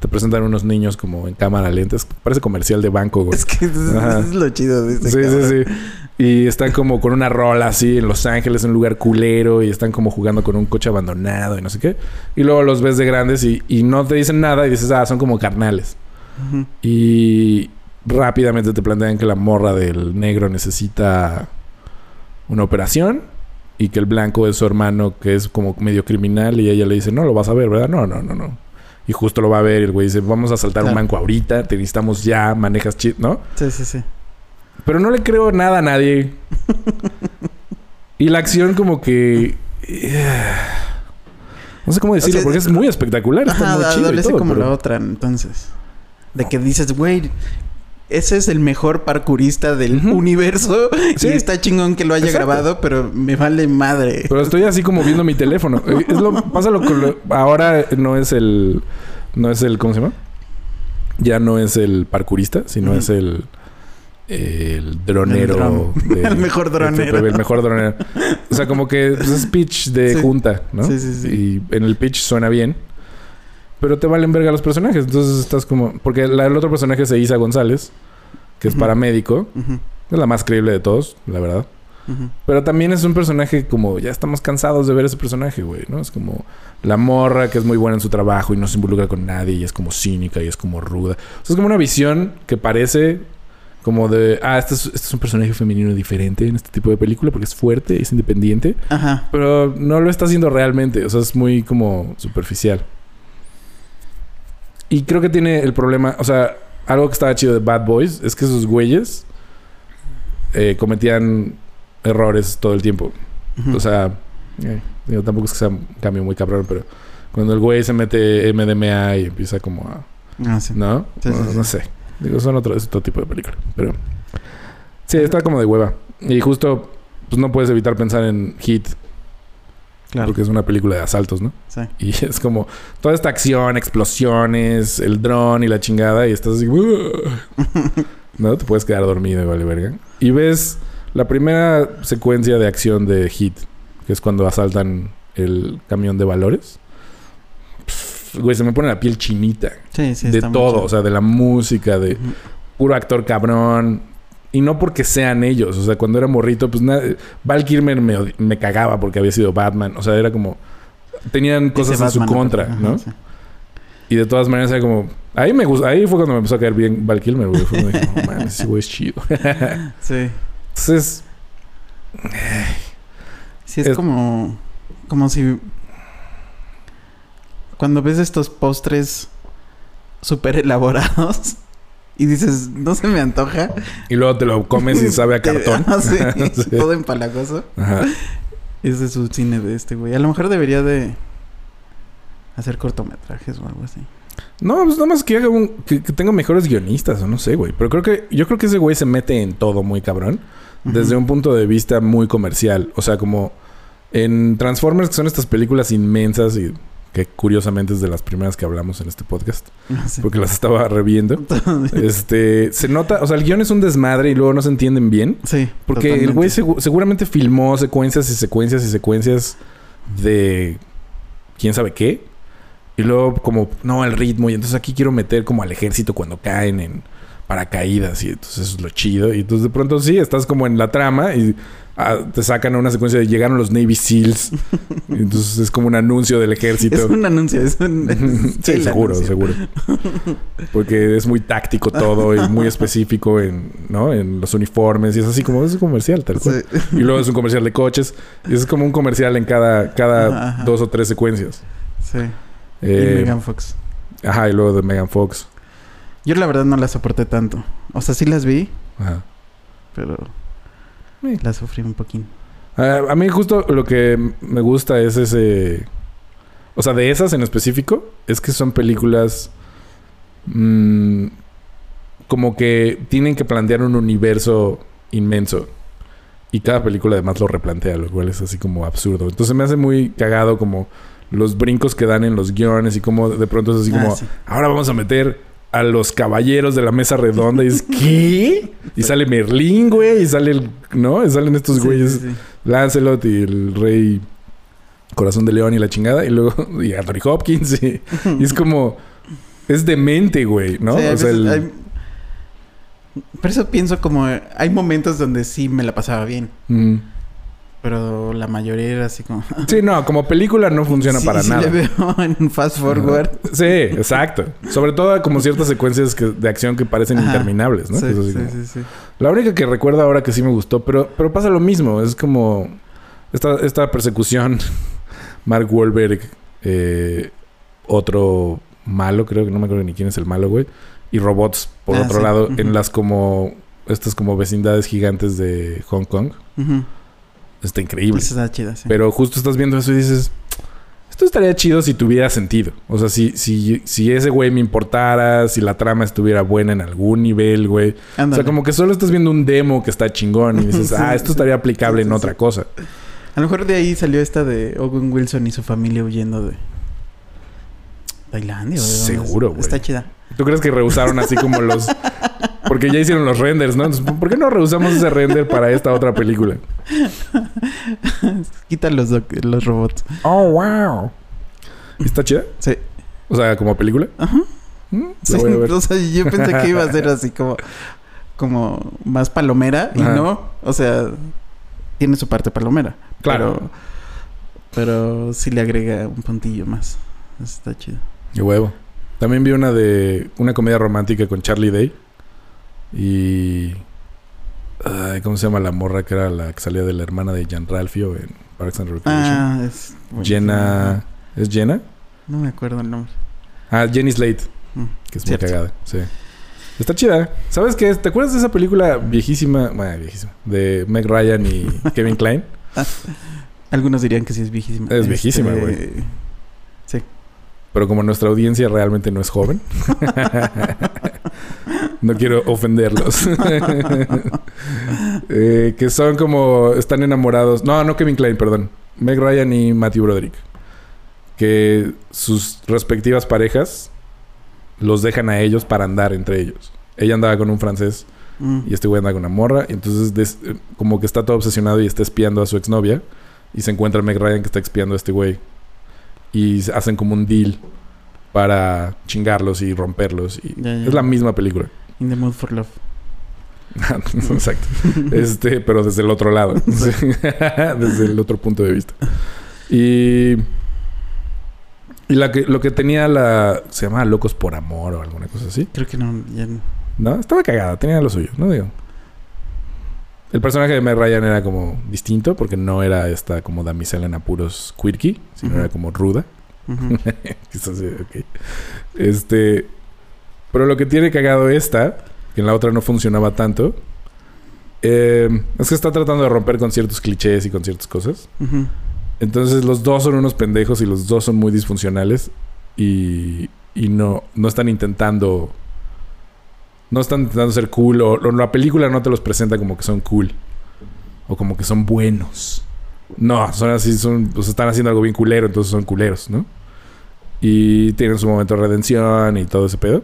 Te presentan unos niños como en cámara lenta. Es- Parece comercial de banco, güey. Es que eso Ajá. es lo chido de este Sí, cabrón. sí, sí. Y están como con una rola así en Los Ángeles, en un lugar culero, y están como jugando con un coche abandonado y no sé qué. Y luego los ves de grandes y, y no te dicen nada y dices, ah, son como carnales. Y rápidamente te plantean que la morra del negro necesita una operación y que el blanco es su hermano que es como medio criminal y ella le dice, no lo vas a ver, ¿verdad? No, no, no, no. Y justo lo va a ver y el güey dice, vamos a saltar un banco ahorita, te necesitamos ya, manejas chit, ¿no? Sí, sí, sí. Pero no le creo nada a nadie. y la acción como que... eh, No sé cómo decirlo, sea, porque es muy espectacular. Está Ajá, muy chido y todo, como pero- la otra, entonces. De que dices, güey, ese es el mejor parkourista del universo. Sí. Y está chingón que lo haya Exacto. grabado, pero me vale madre. Pero estoy así como viendo mi teléfono. Eh, Es lo, pasa lo que lo- ahora no es el... No es el... ¿Cómo se llama? Ya no es el parkourista, sino es el... El dronero. El dron. de- El mejor de dronero. El mejor dronero. O sea, como que pues, es pitch de Sí. junta, ¿no? Sí, sí, sí. Y en el pitch suena bien. Pero te valen verga los personajes. Entonces estás como... Porque la- el otro personaje es Isa González. Que es paramédico. Es la más creíble de todos, la verdad. Pero también es un personaje como... Ya estamos cansados de ver ese personaje, güey, ¿no? Es como la morra que es muy buena en su trabajo y no se involucra con nadie y es como cínica y es como ruda. O sea, es como una visión que parece como de... Ah, este es, este es un personaje femenino diferente en este tipo de película porque es fuerte, es independiente. Ajá. Pero no lo está haciendo realmente. O sea, es muy como superficial. Y creo que tiene el problema... O sea, algo que estaba chido de Bad Boys es que esos güeyes eh, cometían errores todo el tiempo. O sea, eh, digo, tampoco es que sea un cambio muy cabrón, pero cuando el güey se mete MDMA y empieza como a... Ah, sí. ¿No? Sí, sí. no sé. Digo, son otro, es otro tipo de película. Pero... Sí, está como de hueva. Y justo, pues no puedes evitar pensar en Hit, Claro. porque es una película de asaltos, ¿no? Sí. Y es como toda esta acción, explosiones, el dron y la chingada, y estás así, ¿no? Te puedes quedar dormido y vale verga. Y ves la primera secuencia de acción de Hit, que es cuando asaltan el camión de valores. Pff, güey, se me pone la piel chinita. Sí, sí. de está todo, o sea, de la música, de puro actor cabrón. Y no porque sean ellos. O sea, cuando era morrito, pues nada. Val Kilmer me, me cagaba porque había sido Batman. O sea, era como. Tenían cosas en su contra, ajá, ¿no? sí. Y de todas maneras era como. Ahí me gusta, ahí fue cuando me empezó a caer bien Val Kilmer, güey. Fue dije, mames, ese güey es chido. Sí. Entonces, Sí, es, Es- como. Como si. Cuando ves estos postres súper elaborados y dices, no se me antoja. y luego te lo comes y sabe a cartón. Ah, sí, Sí. Todo empalagoso. Ajá. Ese es su cine de este güey. A lo mejor debería de hacer cortometrajes o algo así. No, pues nada más que haga un. Que, que tenga mejores guionistas, o no sé, güey. Pero creo que. Yo creo que ese güey se mete en todo muy cabrón. Desde un punto de vista muy comercial. O sea, como. En Transformers, que son estas películas inmensas y que curiosamente es de las primeras que hablamos en este podcast. Ah, sí. Porque las estaba reviendo. Este. Se nota. O sea, el guion es un desmadre y luego no se entienden bien. Sí. Porque el güey segu- seguramente filmó secuencias y secuencias y secuencias de quién sabe qué. Y luego como, no, el ritmo. Y entonces aquí quiero meter como al ejército cuando caen en paracaídas. Y entonces eso es lo chido. Y entonces de pronto sí, estás como en la trama y ah, te sacan a una secuencia de llegaron los Navy SEALs. entonces es como un anuncio del ejército. Es un anuncio. Es un, es sí, seguro, anuncio. seguro. Porque es muy táctico todo y muy específico en, ¿no? en los uniformes. Y es así como es un comercial, tal cual. Sí. Y luego es un comercial de coches. Y es como un comercial en cada, cada Ajá, ajá. dos o tres secuencias. Sí. Eh, y Megan Fox. Ajá, y luego de Megan Fox. Yo la verdad no las soporté tanto. O sea, sí las vi, Ajá. pero Sí. las sufrí un poquín. Ah, a mí justo lo que me gusta es ese... O sea, de esas en específico, es que son películas... mm, como que tienen que plantear un universo inmenso. Y cada película además lo replantea, lo cual es así como absurdo. Entonces me hace muy cagado como los brincos que dan en los guiones y como de pronto es así Ah, como... sí. Ahora vamos a meter a los caballeros de la mesa redonda. Y es, ¿qué? Y sale Merlín, güey. Y sale el... ¿No? Y salen estos güeyes... sí, sí. Lancelot y el rey Corazón de León y la chingada. Y luego... Y Anthony Hopkins. Y, y es como... Es demente, güey. ¿no? O sea, veces- el- hay- Por eso pienso como... Hay momentos donde sí me la pasaba bien. Mm. Pero la mayoría era así como... Sí, no. Como película no funciona Sí, para sí nada. le veo en fast forward. Sí, exacto. Sobre todo como ciertas secuencias que- de acción que parecen Ajá. interminables, ¿no? Sí, sí, como- sí, sí. La única que recuerdo ahora que sí me gustó, pero, pero pasa lo mismo. Es como esta, esta persecución. Mark Wahlberg, eh, otro malo, creo que no me acuerdo ni quién es el malo, güey. Y robots, por Ah, otro lado, en las como... Estas como vecindades gigantes de Hong Kong. Ujú. Está increíble. Está sí. Pero justo estás viendo eso y dices... Esto estaría chido si tuviera sentido. O sea, si, si, si ese güey me importara, si la trama estuviera buena en algún nivel, güey. O sea, como que solo estás viendo un demo que está chingón y dices, Sí, ah, esto estaría aplicable en otra cosa. A lo mejor de ahí salió esta de Owen Wilson y su familia huyendo de... Tailandia o de? Seguro, güey. Está chida. ¿Tú crees que rehusaron así como los... Porque ya hicieron los renders, ¿no? Entonces, ¿por qué no rehusamos ese render para esta otra película? Quita los, los robots. Oh, wow. ¿Está chida? Sí. O sea, como película. Ajá. Mm, Sí, o sea, yo pensé que iba a ser así como... Como más palomera. Y Ajá. no. O sea... tiene su parte palomera. Claro. Pero, pero sí le agrega un puntillo más. Está chido. De huevo. También vi una de una comedia romántica con Charlie Day. Y. ay, ¿Cómo se llama la morra que era la que salía de la hermana de Jan Ralphio en Parks and Recreation? Ah, es. Jenna. ¿Es Jenna? No me acuerdo el nombre. Ah, Jenny Slate, Mm, que es Cierto. muy cagada. Sí. Está chida. ¿Sabes qué? ¿Te acuerdas de esa película viejísima? Bueno, viejísima. De Meg Ryan y Kevin Klein. Algunos dirían que sí es viejísima. Es viejísima, Este, güey. Sí. Pero como nuestra audiencia realmente no es joven, no quiero ofenderlos. Eh, que son como están enamorados. No, no Kevin Klein, perdón. Meg Ryan y Matthew Broderick. Que sus respectivas parejas los dejan a ellos para andar entre ellos. Ella andaba con un francés Mm, y este güey anda con una morra. Y entonces, des- eh, como que está todo obsesionado y está espiando a su exnovia. Y se encuentra Meg Ryan que está espiando a este güey. Y hacen como un deal para chingarlos y romperlos. Y Ya, ya. Es la misma película. In the mood for love. Exacto. Este, pero desde el otro lado. Desde el otro punto de vista. Y. Y la que, lo que tenía la. Se llamaba Locos por Amor o alguna cosa así. Creo que no. Ya, no. No, estaba cagada, tenía lo suyo, ¿no? Digo. El personaje de Meg Ryan era como distinto porque no era esta como damisela en apuros quirky, sino era como ruda. Ujú. Quizás, sí, ok. Este. Pero lo que tiene cagado esta, que en la otra no funcionaba tanto, eh, es que está tratando de romper con ciertos clichés y con ciertas cosas. Entonces los dos son unos pendejos y los dos son muy disfuncionales y, y no, no están intentando... No están intentando ser cool o, o la película no te los presenta como que son cool o como que son buenos. No, son así, son, pues están haciendo algo bien culero, entonces son culeros, ¿no? Y tienen su momento de redención y todo ese pedo.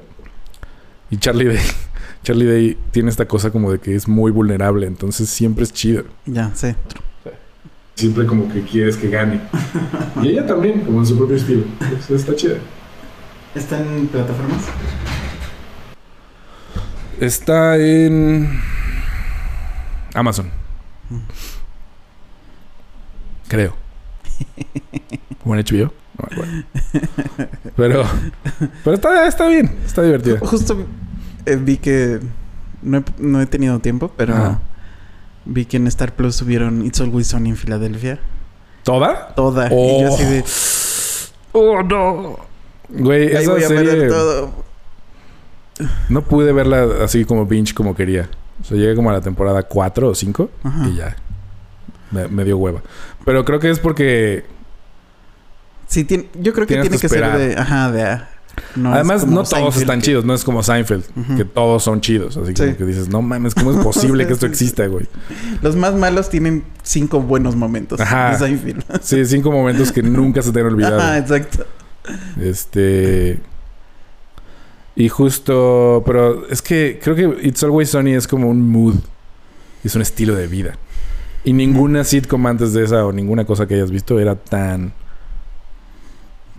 Y Charlie Day, Charlie Day tiene esta cosa como de que es muy vulnerable, entonces siempre es chido. Ya, sí. Siempre como que quieres que gane. y ella también, como en su propio estilo. Eso está chida. ¿Está en plataformas? Está en Amazon. Creo. ¿O en HBO? No me acuerdo. Pero, pero está, está bien, está divertido. Justo eh, vi que no he, no he tenido tiempo, pero vi que en Star Plus subieron It's Always Sunny en Filadelfia. ¿Toda? Toda. Y Oh. yo así de... ¡Oh, no! Güey, Ahí esa voy a serie todo. no pude verla así como binge como quería. O sea, llegué como a la temporada 4 o 5 Ajá. y ya. Me, me dio hueva. Pero creo que es porque Sí, tiene, yo creo que tiene que que ser de... Ajá, de... no Además, no todos Seinfeld están que- chidos. No es como Seinfeld, que todos son chidos. Así Sí. como que dices, no mames, ¿cómo es posible que esto exista, güey? Los más malos tienen cinco buenos momentos Ajá. de Seinfeld. Sí, cinco momentos que nunca se te han olvidado. Ajá, exacto. Este. Y justo. Pero es que creo que It's Always Sunny es como un mood. Es un estilo de vida. Y ninguna sitcom antes de esa o ninguna cosa que hayas visto era tan.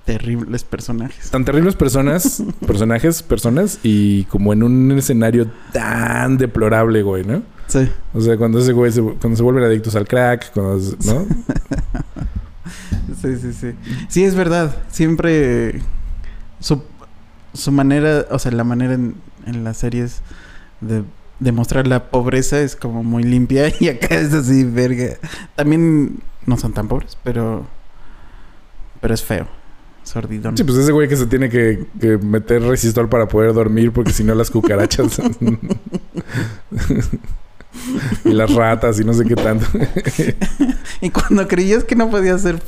Terribles personajes. Tan terribles personas, personajes, personas y como en un escenario tan deplorable, güey, ¿no? Sí. O sea, cuando ese güey se, cuando se vuelven adictos al crack, cuando, se- ¿no? Sí, sí, sí. Sí, es verdad. Siempre su, su manera, o sea, la manera en, en las series de, de mostrar la pobreza es como muy limpia y acá es así, verga. También no son tan pobres, pero pero es feo. Sordidón. Sí, pues ese güey que se tiene que, que meter resistor para poder dormir porque si no las cucarachas y las ratas y no sé qué tanto. Y cuando creías que no podía ser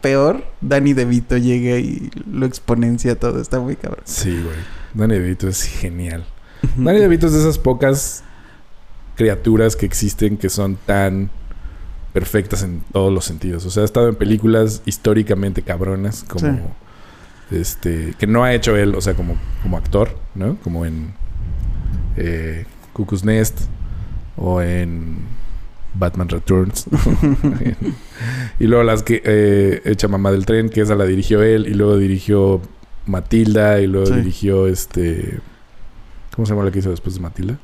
peor, Danny DeVito llega y lo exponencia todo. Está muy cabrón. Sí, güey. Danny DeVito es genial. Danny DeVito es de esas pocas criaturas que existen que son tan perfectas en todos los sentidos. O sea, ha estado en películas históricamente cabronas como este que no ha hecho él, o sea, como como actor, ¿no? Como en eh, Cuckoo's Nest o en Batman Returns. y luego las que eh, Echa Mamá del Tren, que esa la dirigió él, y luego dirigió Matilda, y luego Sí. dirigió este. ¿Cómo se llama la que hizo después de Matilda?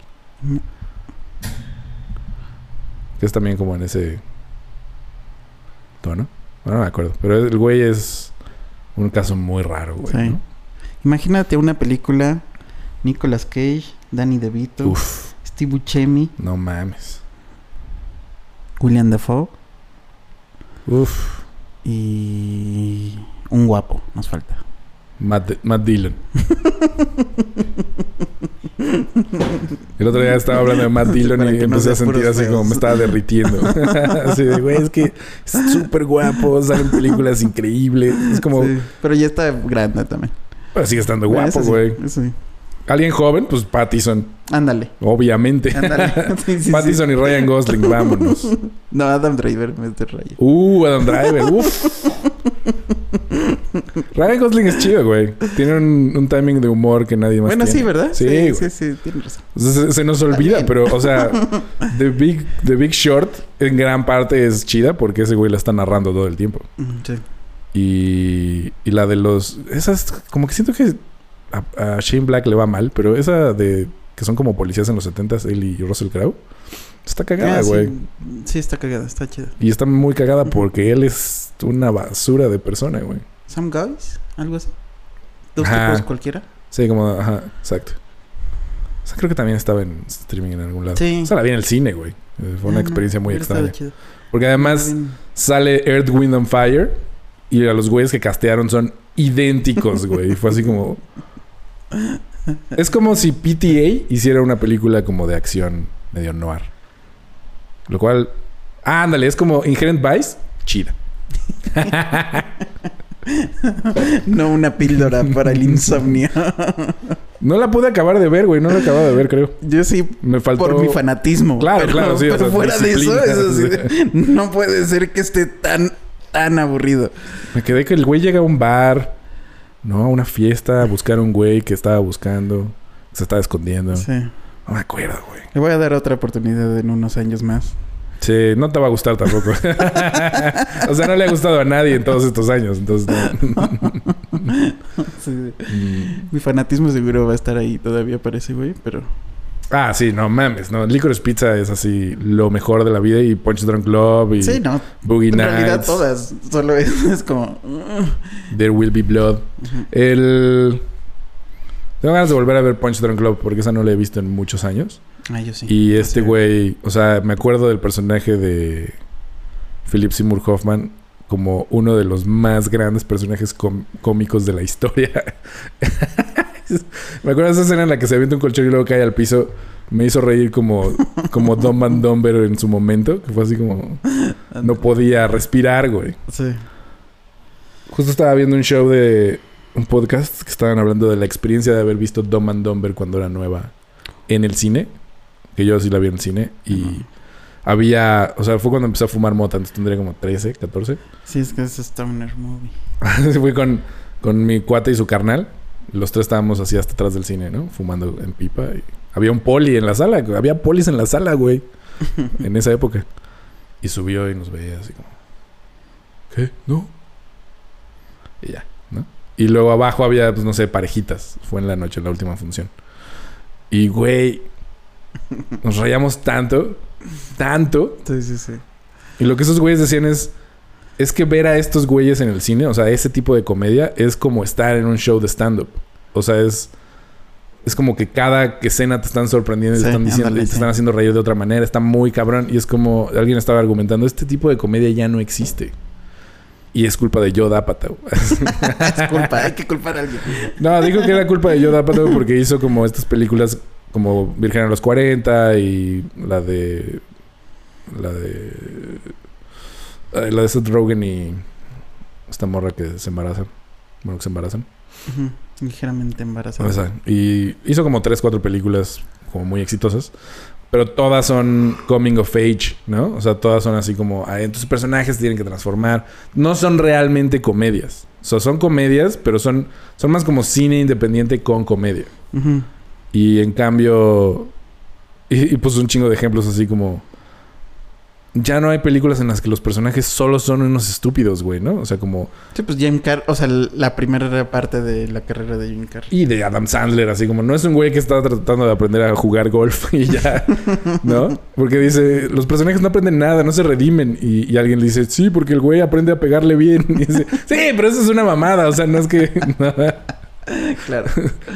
Que es también como en ese ¿no? No me acuerdo. Pero el güey es un caso muy raro, güey. Sí. ¿no? Imagínate una película, Nicolas Cage, Danny DeVito, Uf, Steve Buscemi, no mames. William Dafoe Uf. y un guapo, nos falta. Matt, Matt Dillon. El otro día estaba hablando de Matt Dillon y no empecé a sentir así como me estaba derritiendo. así de, güey, es que es súper guapo, salen películas increíbles. Es como, Sí, pero ya está grande también. pero sigue estando Eso guapo, güey. sí. Alguien joven, pues Pattison, Ándale, obviamente. ándale. Pattison y Ryan Gosling, vámonos. No, Adam Driver me raya. Uh, Adam Driver, uff. Ryan Gosling es chido, güey. Tiene un, un timing de humor que nadie más Bueno, tiene. sí, ¿verdad? Sí, sí, sí, sí, tienes razón. O sea, se, se nos olvida, pero, o sea, The Big, The Big Short en gran parte es chida porque ese güey la está narrando todo el tiempo. Mm, Sí. Y, y la de los. Esas, como que siento que a, a Shane Black le va mal, pero esa de que son como policías en los 70s, él y Russell Crowe, está cagada, Ah, sí. güey. Sí, está cagada, está chida. Y está muy cagada porque él es una basura de persona, güey. Some Guys, algo así. Dos Ajá. tipos cualquiera. Sí, como, ajá, exacto. O sea, creo que también estaba en streaming en algún lado. Sí. O sea, la vi en el cine, güey. Fue una Ah, no, experiencia muy extraña. chido. Porque además sale Earth, Wind and Fire y a los güeyes que castearon son idénticos, güey. Fue así como... Es como si PTA hiciera una película como de acción medio noir. Lo cual... Ándale, es como Inherent Vice, chida. No una píldora para el insomnio. No la pude acabar de ver, güey. No la acababa de ver, creo. Yo sí, Me faltó... por mi fanatismo. Claro, pero, claro, sí, o pero sea, fuera de eso, disciplina, es así sí. no puede ser que esté tan, tan aburrido. Me quedé que el güey llega a un bar, ¿no? A una fiesta, a buscar a un güey que estaba buscando, se estaba escondiendo. Sí. No me acuerdo, güey. Le voy a dar otra oportunidad en unos años más. Sí, no te va a gustar tampoco. o sea, no le ha gustado a nadie en todos estos años. Entonces, no. Sí. Mm. Mi fanatismo seguro va a estar ahí todavía para ese güey, pero... Ah, sí, no mames, no. Licorice Pizza es así lo mejor de la vida y Punch Drunk Love y Sí, no. Boogie En realidad Nights. todas. Solo es, es como... There Will Be Blood. El... Tengo ganas de volver a ver Punch Drunk Love porque esa no la he visto en muchos años. Ah, yo sí. Y este güey, o sea, me acuerdo del personaje de Philip Seymour Hoffman como uno de los más grandes personajes cómicos de la historia. me acuerdo de esa escena en la que se avienta un colchón y luego cae al piso. Me hizo reír como, como Dumb and Dumber en su momento, que fue así como no podía respirar, güey. Sí. Justo estaba viendo un show de un podcast que estaban hablando de la experiencia de haber visto Dumb and Dumber cuando era nueva en el cine. Que yo sí la vi en el cine. Y había... O sea, fue cuando empecé a fumar mota. Entonces tendría como 13, 14. Sí, es que es Stoner Movie. Fui con, con mi cuate y su carnal. Los tres estábamos así hasta atrás del cine, ¿no? Fumando en pipa. Y había un poli en la sala. Había polis en la sala, güey. en esa época. Y subió y nos veía así como... ¿Qué? ¿No? Y ya. Y luego abajo había, pues no sé, parejitas. Fue en la noche, en la última función. Y, güey... Nos rayamos tanto. Tanto. Sí, sí, sí. Y lo que esos güeyes decían es... Es que ver a estos güeyes en el cine, o sea, ese tipo de comedia, es como estar en un show de stand-up. O sea, es... Es como que cada escena te están sorprendiendo y te están diciendo ándale, y te sí. están haciendo reír de otra manera. Está muy cabrón. Y es como... Alguien estaba argumentando, este tipo de comedia ya no existe. Y es culpa de Joe Apatow. es culpa, hay que culpar a alguien. no, dijo que era culpa de Joe Apatow porque hizo como estas películas como Virgen a los 40 y la de... La de... La de Seth Rogen y... Esta morra que se embarazan. Bueno, que se embarazan. Ligeramente embarazada. O sea, y hizo como tres, cuatro películas como muy exitosas. Pero todas son coming of age, ¿no? O sea, todas son así como... "Ay, entonces personajes tienen que transformar. No son realmente comedias. O sea, son comedias, pero son, son más como cine independiente con comedia. Y en cambio... Y, y puso un chingo de ejemplos así como... ya no hay películas en las que los personajes solo son unos estúpidos, güey, ¿no? O sea, como... Sí, pues Jim Carrey, o sea, la primera parte de la carrera de Jim Carrey. Y de Adam Sandler, así como no es un güey que está tratando de aprender a jugar golf y ya, ¿no? Porque dice, los personajes no aprenden nada, no se redimen. Y, y alguien le dice, sí, porque el güey aprende a pegarle bien. Y dice, sí, pero eso es una mamada, o sea, no es que... Claro.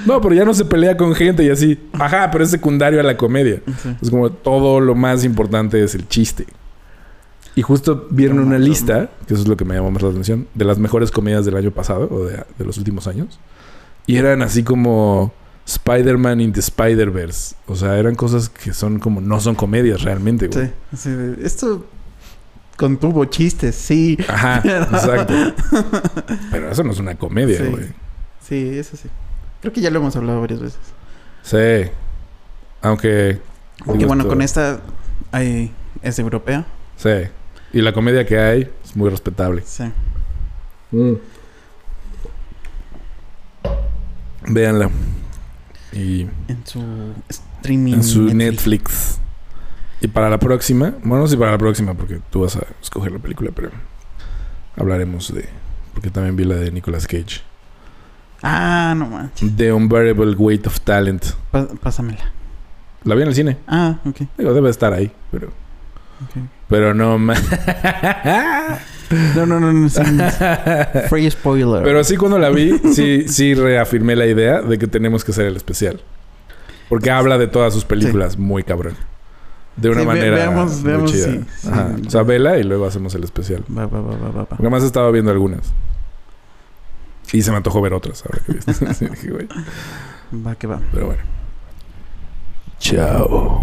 No, pero ya no se pelea con gente y así. Ajá, pero es secundario a la comedia. Sí. Es como todo lo más importante es el chiste. Y justo vieron una lista, que eso es lo que me llamó más la atención, de las mejores comedias del año pasado o de, de los últimos años. Y eran así como Spider-Man in the Spider-Verse. O sea, eran cosas que son como, no son comedias realmente, güey. Sí, de, esto contuvo chistes, sí. Ajá, exacto. Pero eso no es una comedia, Sí. güey. Sí, eso sí. Creo que ya lo hemos hablado varias veces. Sí. Aunque. Digo, bueno, con esta hay, es europea. Sí. Y la comedia que hay es muy respetable. Sí. Véanla. Y En su streaming. en su Netflix. Y para la próxima, bueno, no sé si para la próxima, porque tú vas a escoger la película, pero hablaremos de. Porque también vi la de Nicolas Cage. Ah, no manches. The Unbearable Weight of Talent. Pásamela. La vi en el cine. Ah, ok. Digo, debe estar ahí, pero. Pero no No, no, no, Free spoiler. Pero sí, cuando la vi, sí, sí reafirmé la idea de que tenemos que hacer el especial. Porque habla de todas sus películas muy cabrón. De una Sí, ve- manera veamos- muy veamos chida. Ajá. O sea, vela y luego hacemos el especial. Va, va, va, va, va, va. Porque además he estado viendo algunas. Y se me antojó ver otras ahora que viste. Sí, dije, güey. Va que va. Pero bueno. Chao.